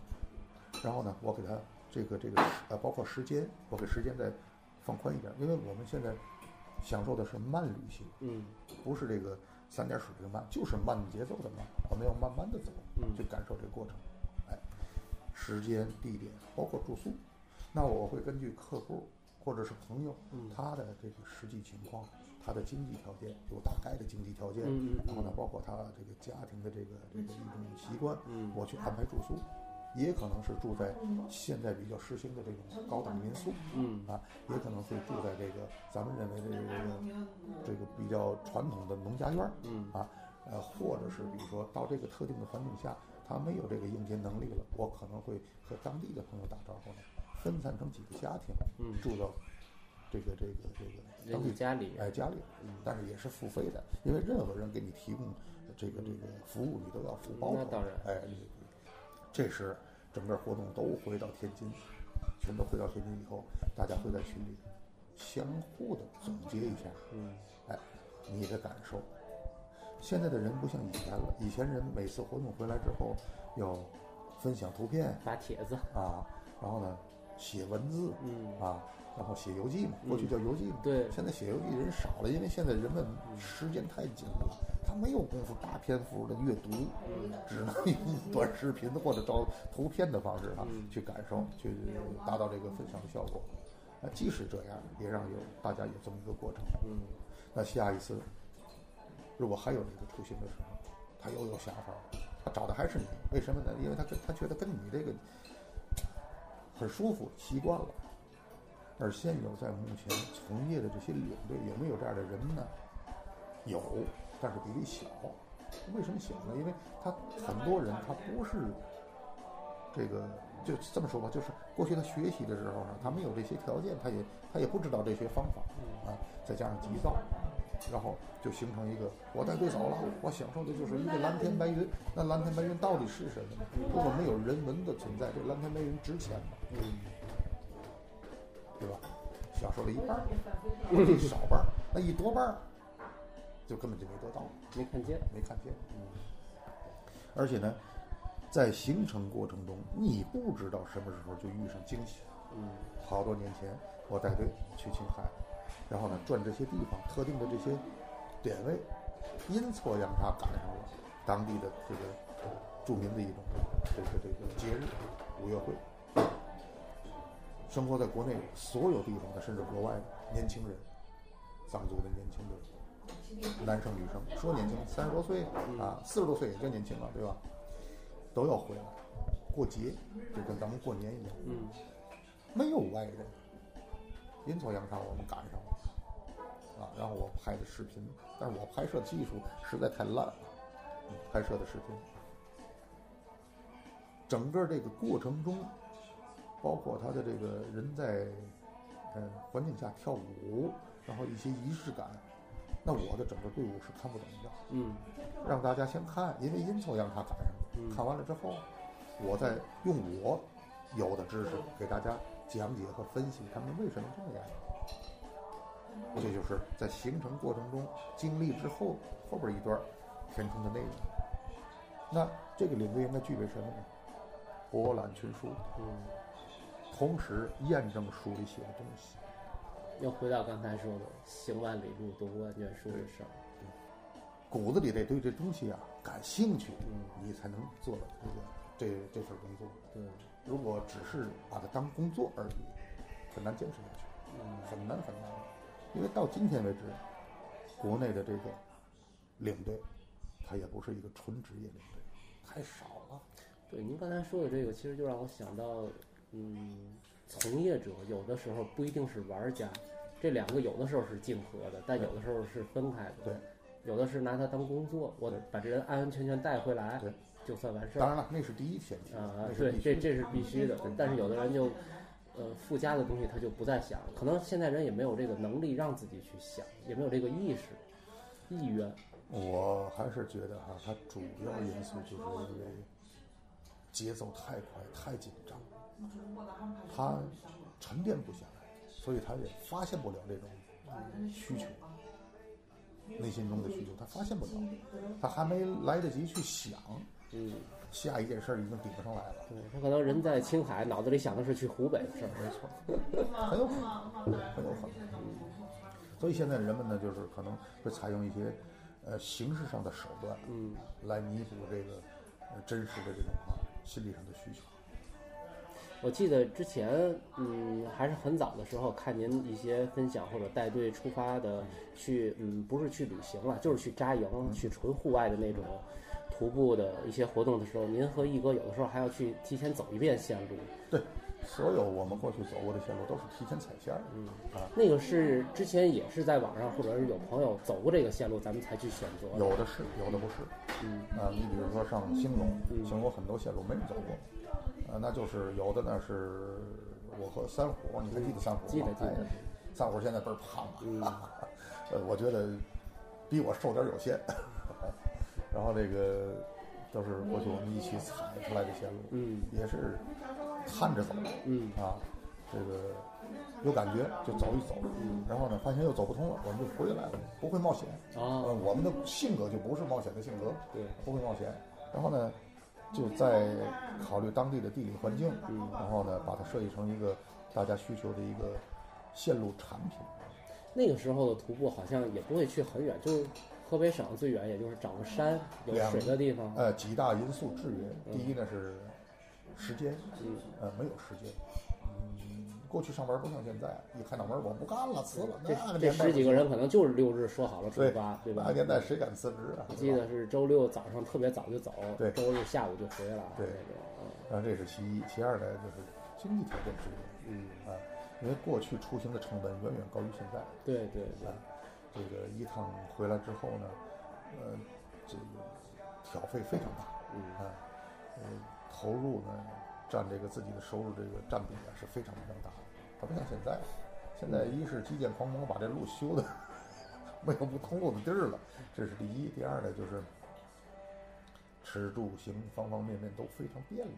然后呢，我给它这个这个呃，包括时间，我给时间再放宽一点，因为我们现在享受的是慢旅行，嗯。不是这个三点水这个慢，就是慢节奏的慢，我们要慢慢的走，嗯。去感受这个过程。哎，时间、地点，包括住宿，那我会根据客户或者是朋友嗯。他的这个实际情况，他的经济条件有大概的经济条件，嗯嗯然后呢，包括他这个家庭的这个这个一种习惯，嗯。我去安排住宿，也可能是住在现在比较时兴的这种高档民宿，嗯。啊，也可能会住在这个咱们认为的这个这个比较传统的农家院儿嗯。啊，呃，或者是比如说到这个特定的环境下，他没有这个应接能力了，我可能会和当地的朋友打招呼呢，分散成几个家庭，嗯。住到这个这个这个当地家家里哎家里，但是也是付费的，因为任何人给你提供这个这个服务，你都要付包括。那当然。哎，对对这时整个活动都回到天津，全都回到天津以后，大家会在群里相互的总结一下，嗯哎，你的感受。现在的人不像以前了，以前人每次活动回来之后要分享图片发帖子啊，然后呢写文字嗯啊，然后写游记嘛，过去叫游记嘛。对现在写游记的人少了，因为现在人们时间太紧了，他没有功夫大篇幅的阅读，只能用短视频或者照图片的方式啊、去感受，去达到这个分享的效果。啊，即使这样，也让有大家有这么一个过程。嗯那下一次，如果还有这个出行的时候，他又有想法了，他找的还是你，为什么呢？因为他跟他觉得跟你这个很舒服，习惯了。而现有在目前从业的这些领队，有没有这样的人呢？有，但是比例小。为什么小呢？因为他很多人他不是这个，就这么说吧，就是过去他学习的时候呢，他没有这些条件，他也他也不知道这些方法啊，再加上急躁，然后就形成一个我带队走了，我享受的就是一个蓝天白云。那蓝天白云到底是什么呢？如果没有人文的存在，这蓝天白云值钱吗？嗯对吧？享受了一半儿，一少半儿，那一多半儿，就根本就没得到，没看见没看见。嗯而且呢，在行程过程中，你不知道什么时候就遇上惊喜。嗯好多年前，我带队去青海，然后呢转这些地方，特定的这些点位，阴错阳差赶上了当地的这个著名的一种这个这个节日五月会。生活在国内所有地方的，甚至国外的年轻人，藏族的年轻的男生女生，说年轻三十多岁啊，四十多岁也叫年轻了，对吧？都要回来过节，就跟咱们过年一样。嗯没有外人，阴错阳差我们赶上了，啊，然后我拍的视频，但是我拍摄技术实在太烂了，嗯拍摄的视频，整个这个过程中，包括他的这个人在呃环境下跳舞，然后一些仪式感，那我的整个队伍是看不懂的。嗯让大家先看，因为阴错阳差赶上了。嗯看完了之后，我再用我有的知识给大家讲解和分析他们为什么这样。这就是在形成过程中经历之后后边一段填充的内容。那这个领队应该具备什么呢？博览群书，嗯，同时验证书里写的东西。又回到刚才说的“行万里路，读万卷书”的事儿。骨子里得对这东西啊感兴趣，嗯你才能做到这个这这份工作。对，如果只是把它当工作而已，很难坚持下去，嗯很难很难。因为到今天为止，国内的这个领队，他也不是一个纯职业领队，太少了。对，您刚才说的这个，其实就让我想到，嗯，从业者有的时候不一定是玩家，这两个有的时候是竞合的，但有的时候是分开的。对，有的是拿它当工作，我对把这人安安全全带回来对，就算完事儿。当然了，那是第一前提，啊对，这这是必须的。但是有的人就，呃，附加的东西他就不再想，可能现在人也没有这个能力让自己去想，也没有这个意识、意愿。我还是觉得哈、它主要因素就是因为节奏太快、太紧张，他沉淀不下来，所以他也发现不了这种需求，内心中的需求他发现不了，他还没来得及去想，嗯，下一件事儿已经顶不上来了。对他可能人在青海，脑子里想的是去湖北的事儿。没错，很有可能，很有可能。所以现在人们呢，就是可能会采用一些呃形式上的手段，嗯，来弥补这个呃真实的这种啊心理上的需求。我记得之前，嗯，还是很早的时候看您一些分享或者带队出发的去，嗯，不是去旅行了，就是去扎营、去纯户外的那种徒步的一些活动的时候，您和毅哥有的时候还要去提前走一遍线路。对，所有我们过去走过的线路都是提前踩线儿。嗯啊，那个是之前也是在网上或者是有朋友走过这个线路，咱们才去选择。有的是，有的不是。嗯啊，你比如说上兴隆，嗯兴隆很多线路没人走过，啊，那就是有的呢是我和三虎，你还记得三虎吗？记得记得哎三虎现在倍儿胖啊，嗯 [laughs] 呃，我觉得比我瘦点儿有限。[laughs] 然后这个都是过去我们一起踩出来的线路，嗯也是看着走嗯啊，这个有感觉就走一走，然后呢发现又走不通了，我们就回来了，不会冒险。呃，啊，我们的性格就不是冒险的性格，对，不会冒险。然后呢，就在考虑当地的地理环境，然后呢，把它设计成一个大家需求的一个线路产品。那个时候的徒步好像也不会去很远，就是河北省最远也就是找个山有水的地方。呃，几大因素制约。第一呢是时间，嗯呃，没有时间。嗯，过去上班不像现在，一开脑门我不干了，辞了。这这十几个人可能就是六日说好了出发，对吧那？个年代谁敢辞职啊？我记得是周六早上特别早就走，对周日下午就回来，对那种。啊，这是其一，其二呢就是经济条件制约。嗯，啊，因为过去出行的成本远远高于现在。对对对啊，这个一趟回来之后呢，呃，这个挑费非常大嗯啊，呃，投入呢占这个自己的收入这个占比啊是非常非常大的。它不像现在，现在一是基建狂魔把这路修的 [laughs] 没有不通路的地儿了，这是第一。第二呢就是吃住行方方面面都非常便利，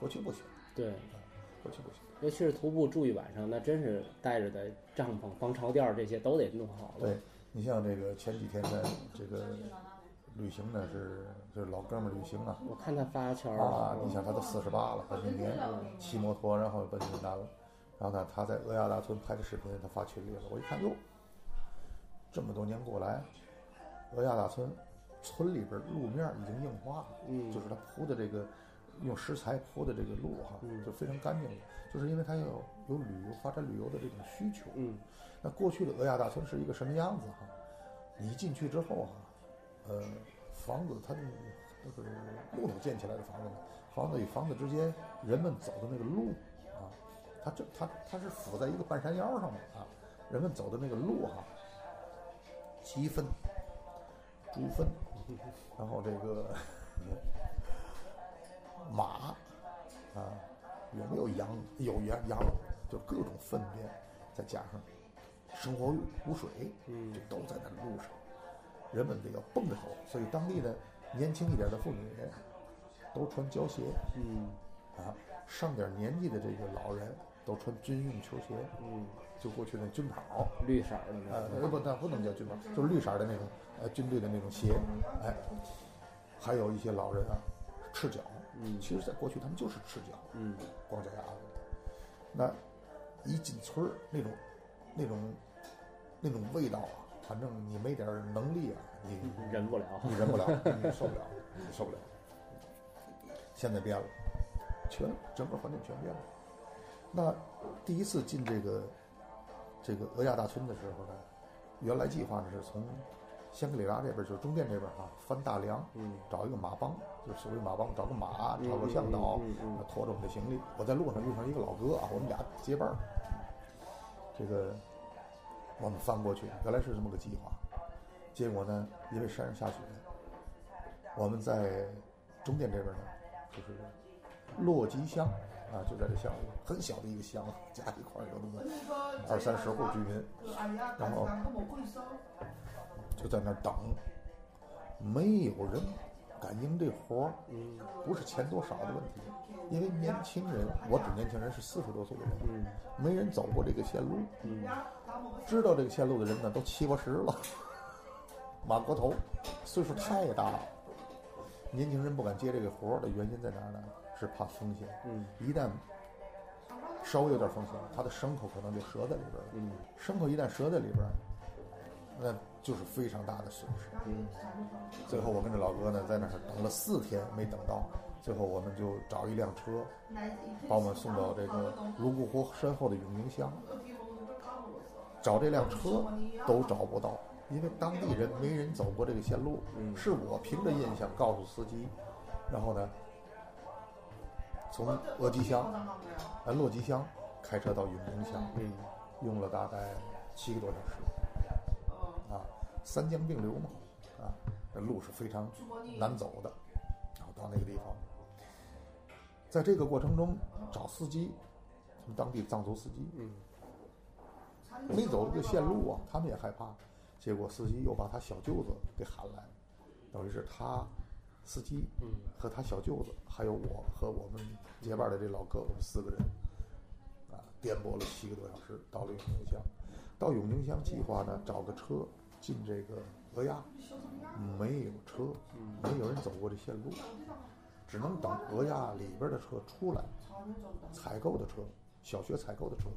过去不行，对，过去不行。尤其是徒步住一晚上，那真是带着的帐篷、防潮垫儿这些都得弄好了。对你像这个前几天在这个旅行呢，是就是老哥们儿旅行啊，我看他发圈儿啊，你想他都四十八了，奔明年骑摩托，然后奔云南了，然后呢，他在鹅亚大村拍的视频，他发群里了，我一看哟，这么多年过来，鹅亚大村村里边路面已经硬化了，嗯就是他铺的这个用石材铺的这个路哈，嗯就非常干净了，就是因为它要有旅游发展旅游的这种需求，嗯。那过去的鹅亚大村是一个什么样子哈？你一进去之后哈，呃，房子它的那个木头建起来的房子呢，房子与房子之间人们走的那个路啊，它这它它是 phủ 在一个半山腰上嘛啊，人们走的那个路哈，鸡粪、猪粪，然后这个 [laughs] 马啊，有没有羊？有羊羊，就各种粪便，再加上生活污水，嗯这都在那路上，人们得要蹦着走，所以当地的年轻一点的妇女都穿胶鞋嗯啊，上点年纪的这个老人都穿军用球鞋，嗯，就过去那军袍，绿色儿的那呃，种，不，那不能叫军袍，就是绿色儿的那种，呃，军队的那种鞋，哎，还有一些老人啊，赤脚，嗯其实在过去他们就是赤脚，嗯光脚丫子。那一进村儿，那种那种那种味道啊，反正你没点能力啊，你忍不了。你忍不了，你受不了，你受不了。现在变了，全整个环境全变了。那第一次进这个这个俄亚大村的时候呢，原来计划呢是从香格里拉这边，就是中甸这边啊，翻大梁，嗯找一个马帮，就是所谓马帮，找个马，找个向导，嗯嗯嗯拖着我们的行李。我在路上遇上一个老哥啊，我们俩结伴儿。这个我们翻过去，原来是这么个计划，结果呢，因为山上下雪，我们在中甸这边呢，就是洛吉乡啊，就在这乡里，很小的一个乡，加一块儿有那么二三十户居民，然后就在那儿等，没有人敢应这活儿，嗯。不是钱多少的问题，因为年轻人，我指年轻人是四十多岁的人，嗯。没人走过这个线路，嗯。知道这个线路的人呢都七八十了，马国头岁数太大了，年轻人不敢接这个活儿的原因在哪儿呢？是怕风险，嗯一旦稍微有点风险，他的牲口可能就折在里边了。嗯牲口一旦折在里边，那就是非常大的损失。嗯最后我跟着老哥呢在那儿等了四天没等到，最后我们就找一辆车把我们送到这个泸沽湖身后的永宁乡。找这辆车都找不到，因为当地人没人走过这个线路。嗯是我凭着印象告诉司机，然后呢，从鄂吉乡，呃洛吉乡开车到永宁乡，嗯用了大概七个多小时。啊，三江并流嘛，啊，这路是非常难走的。然后到那个地方，在这个过程中找司机，他们当地藏族司机，嗯没走这个线路啊，他们也害怕。结果司机又把他小舅子给喊来，等于是他司机嗯和他小舅子，还有我和我们结伴的这老哥，我们四个人啊，颠簸了七个多小时，到了永宁乡。到永宁乡计划呢，找个车进这个俄亚，没有车，没有人走过这线路，只能等俄亚里边的车出来，采购的车，小学采购的车，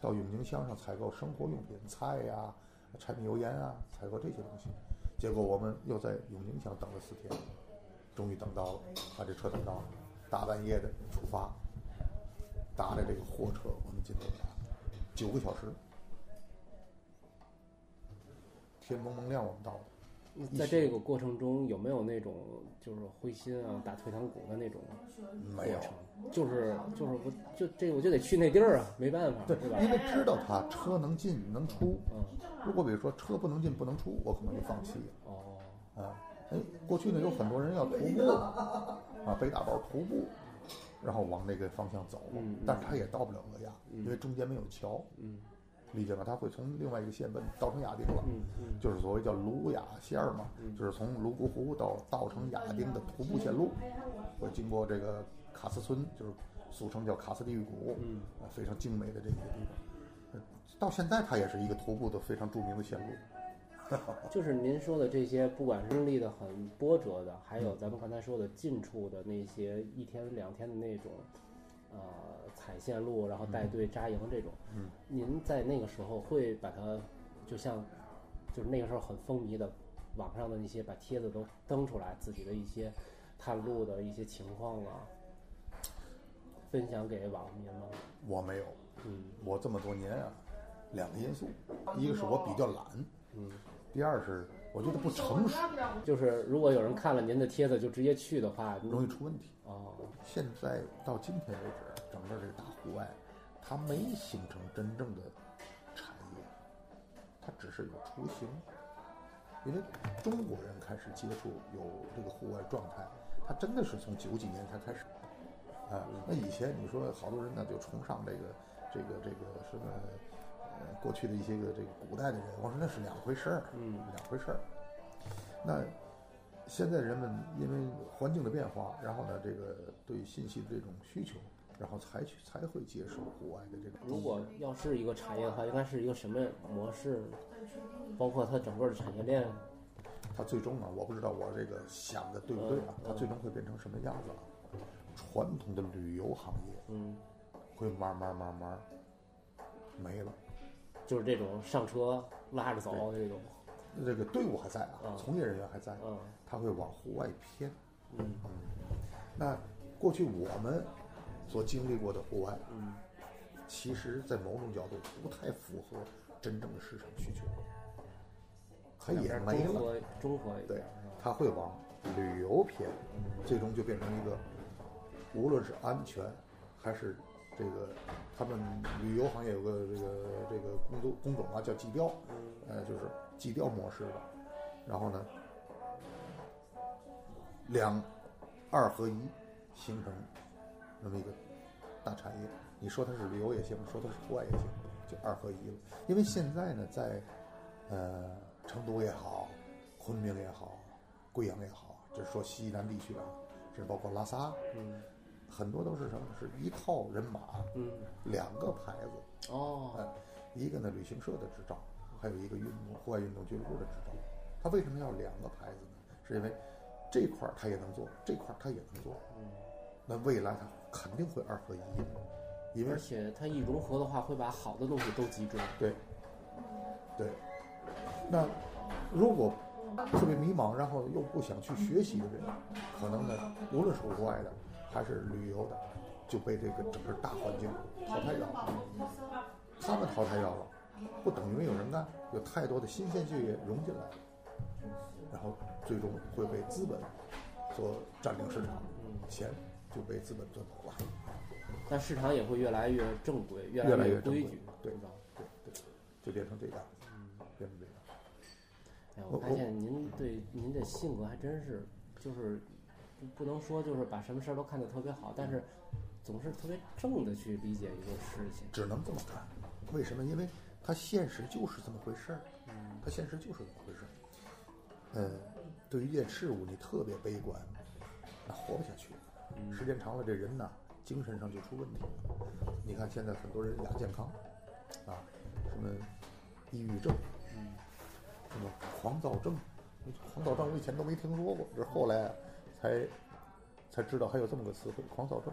到永宁乡上采购生活用品，菜呀、柴米油盐啊，采购这些东西。结果我们又在永宁乡等了四天，终于等到了，把这车等到了，大半夜的出发，搭着这个货车，我们进了俄亚，九个小时，天蒙蒙亮我们到的。在这个过程中有没有那种就是灰心啊、打退堂鼓的那种没有过，程？就是就是我就这我就得去那地儿啊，没办法，对是吧？，因为知道他车能进能出，嗯如果比如说车不能进不能出，我可能就放弃了。哦啊，哎，过去呢有很多人要徒步，啊，背大包徒步，然后往那个方向走，但是他也到不了俄亚，因为中间没有桥，嗯理解吗？他会从另外一个县奔稻城亚丁了，就是所谓叫卢雅线儿嘛，嗯就是从泸沽湖到稻城亚丁的徒步线路，会经过这个卡斯村，就是俗称叫卡斯地狱谷，嗯啊，非常精美的这个地方。呃到现在，它也是一个徒步的非常著名的线路。[laughs] 就是您说的这些，不管是经历的很波折的，还有咱们刚才说的近处的那些一天两天的那种，呃，踩线路，然后带队扎营这种，嗯，您在那个时候会把它，就像，就是那个时候很风靡的，网上的那些把帖子都登出来，自己的一些探路的一些情况啊，分享给网民吗？我没有，嗯。我这么多年啊，两个因素，一个是我比较懒，嗯，第二是我觉得不成熟，就是如果有人看了您的帖子就直接去的话，容易出问题。哦，现在到今天为止，整个这个大户外，它没形成真正的产业，它只是有雏形。因为中国人开始接触有这个户外状态，它真的是从九几年才开始。啊，那以前你说好多人呢就崇尚这个这个这个什么呃过去的一些个这个古代的人，我说那是两回事儿，嗯，两回事儿。那现在人们因为环境的变化，然后呢这个对信息的这种需求，然后才去才会接受户外的这种。如果要是一个产业的话，应该是一个什么模式？包括它整个的产业链。它最终啊，我不知道我这个想的对不对啊？它最终会变成什么样子啊？传统的旅游行业，嗯，会慢慢慢慢没了。就是这种上车拉着走这种。这个队伍还在啊，从业人员还在，嗯，他会往户外偏。嗯嗯。那过去我们所经历过的户外，嗯，其实，在某种角度不太符合真正的市场需求。它也没了，中和一对，它会往旅游偏，最终就变成一个，无论是安全，还是这个，他们旅游行业有个这个这个工作工种啊，叫计调，呃，就是计调模式的，然后呢，两二合一，形成那么一个大产业。你说它是旅游也行，说它是户外也行，就二合一了。因为现在呢，在呃。成都也好，昆明也好，贵阳也好，就是说西南地区啊，这包括拉萨，嗯，很多都是什么？是一套人马，嗯，两个牌子，哦，哎，一个呢旅行社的执照，还有一个运动户外运动俱乐部的执照。他为什么要两个牌子呢？是因为这块儿他也能做，这块儿他也能做，嗯，那未来他肯定会二合一的，因为而且它一融合的话，会把好的东西都集中，对，对。那如果特别迷茫，然后又不想去学习的人，可能呢，无论是户外的还是旅游的，就被这个整个大环境淘汰掉了。他们淘汰掉了，不等于没有人干，有太多的新鲜血液融进来，然后最终会被资本所占领市场，钱就被资本赚走了。但市场也会越来越正规，越来越规矩，对吧？对对，就变成这样，变成这样。哎我发现您对您的性格还真是，就是不能说就是把什么事儿都看得特别好，但是总是特别正的去理解一个事情。只能这么看，为什么？因为它现实就是这么回事儿，它现实就是这么回事儿。呃，对于一件事物你特别悲观，那活不下去。时间长了，这人呐，精神上就出问题了。你看现在很多人亚健康，啊，什么抑郁症。嗯什么狂躁症？狂躁症我以前都没听说过，这是后来才才知道还有这么个词汇——狂躁症。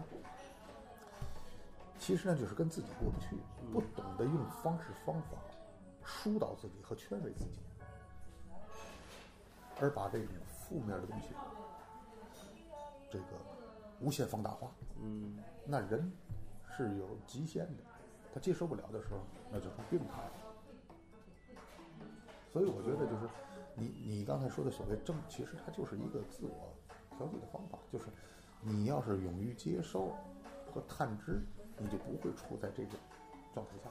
其实呢，就是跟自己过不去，不懂得用方式方法疏导自己和劝慰自己，而把这种负面的东西这个无限放大化。嗯，那人是有极限的，他接受不了的时候，那就成病态了。所以我觉得就是你你刚才说的所谓正，其实它就是一个自我调节的方法。就是你要是勇于接受和探知，你就不会处在这个状态下。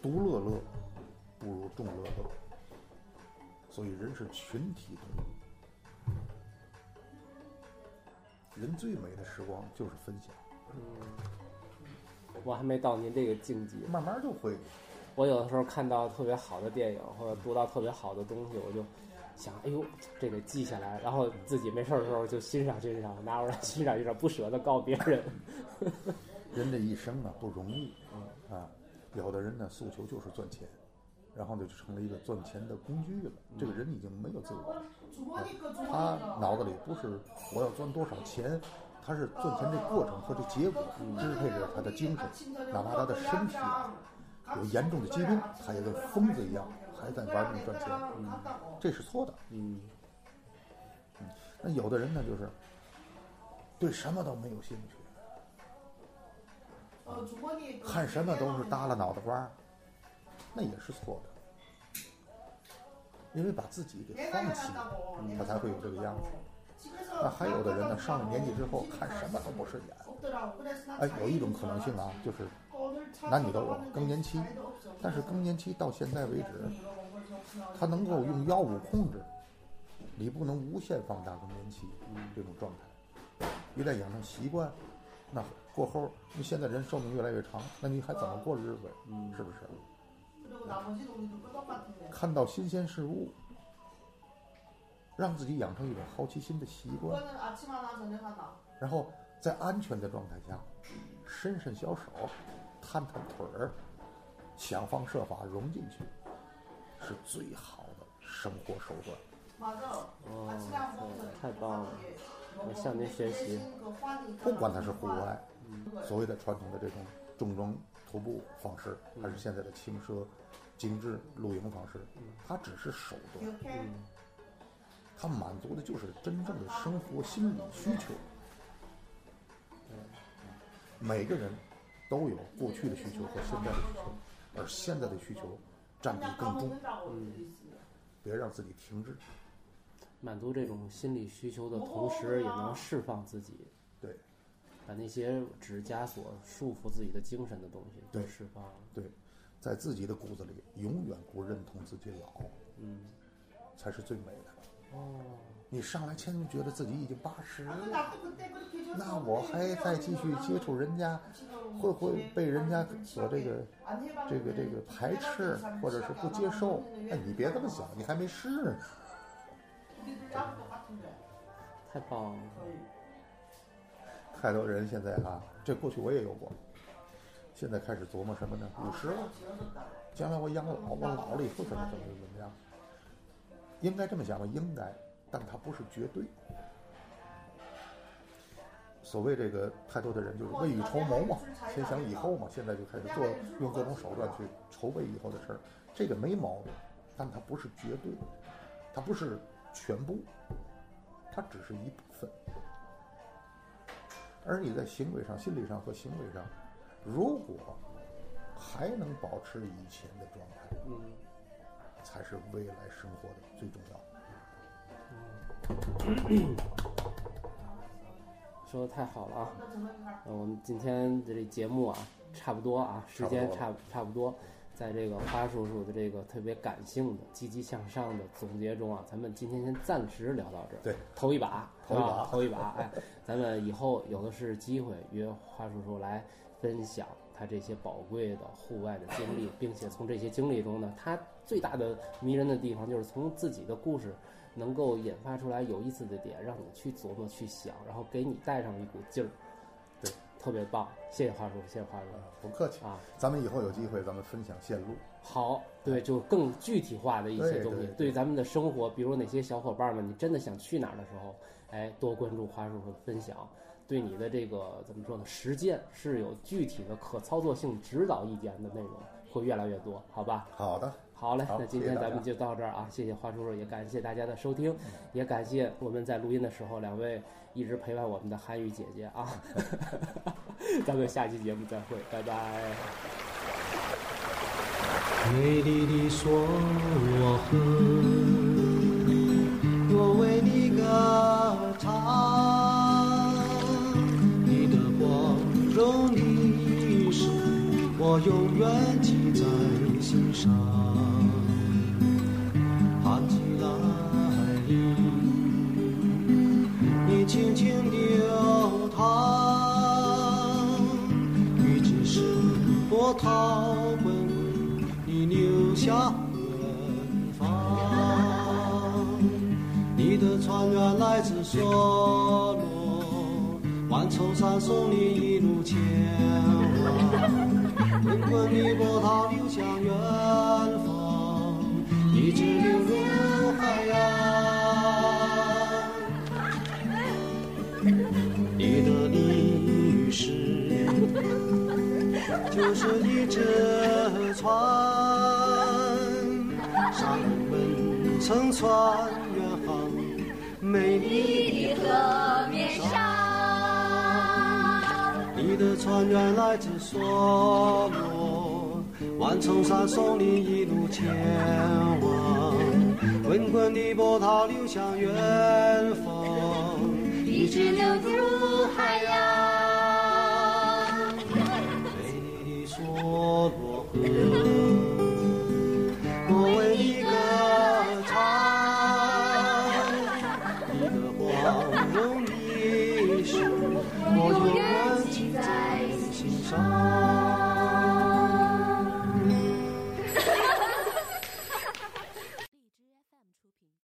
独乐乐不如众乐乐。所以人是群体动物，人最美的时光就是分享。嗯，我还没到您这个境界，慢慢就会。我有的时候看到特别好的电影，或者读到特别好的东西，我就想，哎呦，这得记下来，然后自己没事的时候就欣赏欣赏，拿出来欣赏欣赏，不舍得告别人。[laughs] 人这一生啊不容易，啊，有的人呢诉求就是赚钱，然后呢就成了一个赚钱的工具了。这个人已经没有自我，他脑子里不是我要赚多少钱，他是赚钱这过程和这结果支配着他的精神，哪怕他的身体啊。有严重的疾病，他也跟疯子一样，还在玩命赚钱，这是错的。嗯，那有的人呢，就是对什么都没有兴趣，看什么都是耷拉脑袋瓜，那也是错的。因为把自己给放弃了，他才会有这个样子。那还有的人呢，上了年纪之后看什么都不顺眼。哎，有一种可能性啊，就是男女都有更年期，但是更年期到现在为止，他能够用药物控制，你不能无限放大更年期这种状态。一旦养成习惯，那过后你现在人寿命越来越长，那你还怎么过日子？是不是？看到新鲜事物，让自己养成一种好奇心的习惯，然后在安全的状态下，伸伸小手，探探腿儿，想方设法融进去，是最好的生活手段。哦，太棒了！我向您学习。不管它是户外，所谓的传统的这种重装徒步方式，还是现在的轻奢、精致露营方式，它只是手段。它满足的就是真正的生活心理需求。每个人都有过去的需求和现在的需求，而现在的需求占比更重。嗯别让自己停滞。满足这种心理需求的同时，也能释放自己，对，把那些只枷锁、束缚自己的精神的东西都对释放了。对，在自己的骨子里永远不认同自己老，嗯，才是最美的。哦，你上来千万觉得自己已经八十了，那我还再继续接触人家，会不会被人家所这个这个这个排斥或者是不接受？哎，你别这么想，你还没试呢。太棒了！太多人现在啊，这过去我也有过，现在开始琢磨什么呢？五十了，将来我养老，我老了以后怎么怎么怎么样？应该这么想吧？应该，但它不是绝对。所谓这个太多的人就是未雨绸缪嘛，先想以后嘛，现在就开始做用各种手段去筹备以后的事儿，这个没毛病，但它不是绝对，它不是全部，它只是一部分。而你在行为上、心理上和行为上，如果还能保持以前的状态，嗯，才是未来生活的最重要。[clears throat] 说的太好了啊！那，我们今天的这节目啊，差不多啊，时间差差不多，在这个花叔叔的这个特别感性的、积极向上的总结中啊，咱们今天先暂时聊到这儿。对，头一把，头一把头一把，哎，咱们以后有的是机会约花叔叔来分享他这些宝贵的户外的经历，并且从这些经历中呢，他最大的迷人的地方就是从自己的故事。能够引发出来有意思的点，让你去琢磨、去想，然后给你带上一股劲儿，对，特别棒。谢谢花叔，谢谢花叔不客气啊！咱们以后有机会，咱们分享线路。好，对，就更具体化的一些东西，对咱们的生活，比如哪些小伙伴们，你真的想去哪儿的时候，哎，多关注花叔叔的分享，对你的这个怎么说呢？实践是有具体的可操作性指导意见的内容会越来越多，好吧？好的，好嘞，好那今天咱们就到这儿啊！谢谢花叔叔，也感谢大家的收听，也感谢我们在录音的时候两位一直陪伴我们的韩语姐姐啊！[laughs] 咱们下期节目再会，拜拜。美丽的梭河，我为你歌唱，你的光荣历史，我永远记在心上。流淌，雨只是波涛滚滚，你流向远方。你的船员来自梭罗，万重山送你一路前往。滚滚的波涛流向远方，一直流入海洋。你的历史就是一只船，商人们乘船远航，美丽的河面上。你的船员来自梭罗，万重山送你一路前往。滚滚的波涛流向远方，一直流入海洋。美丽的梭罗河，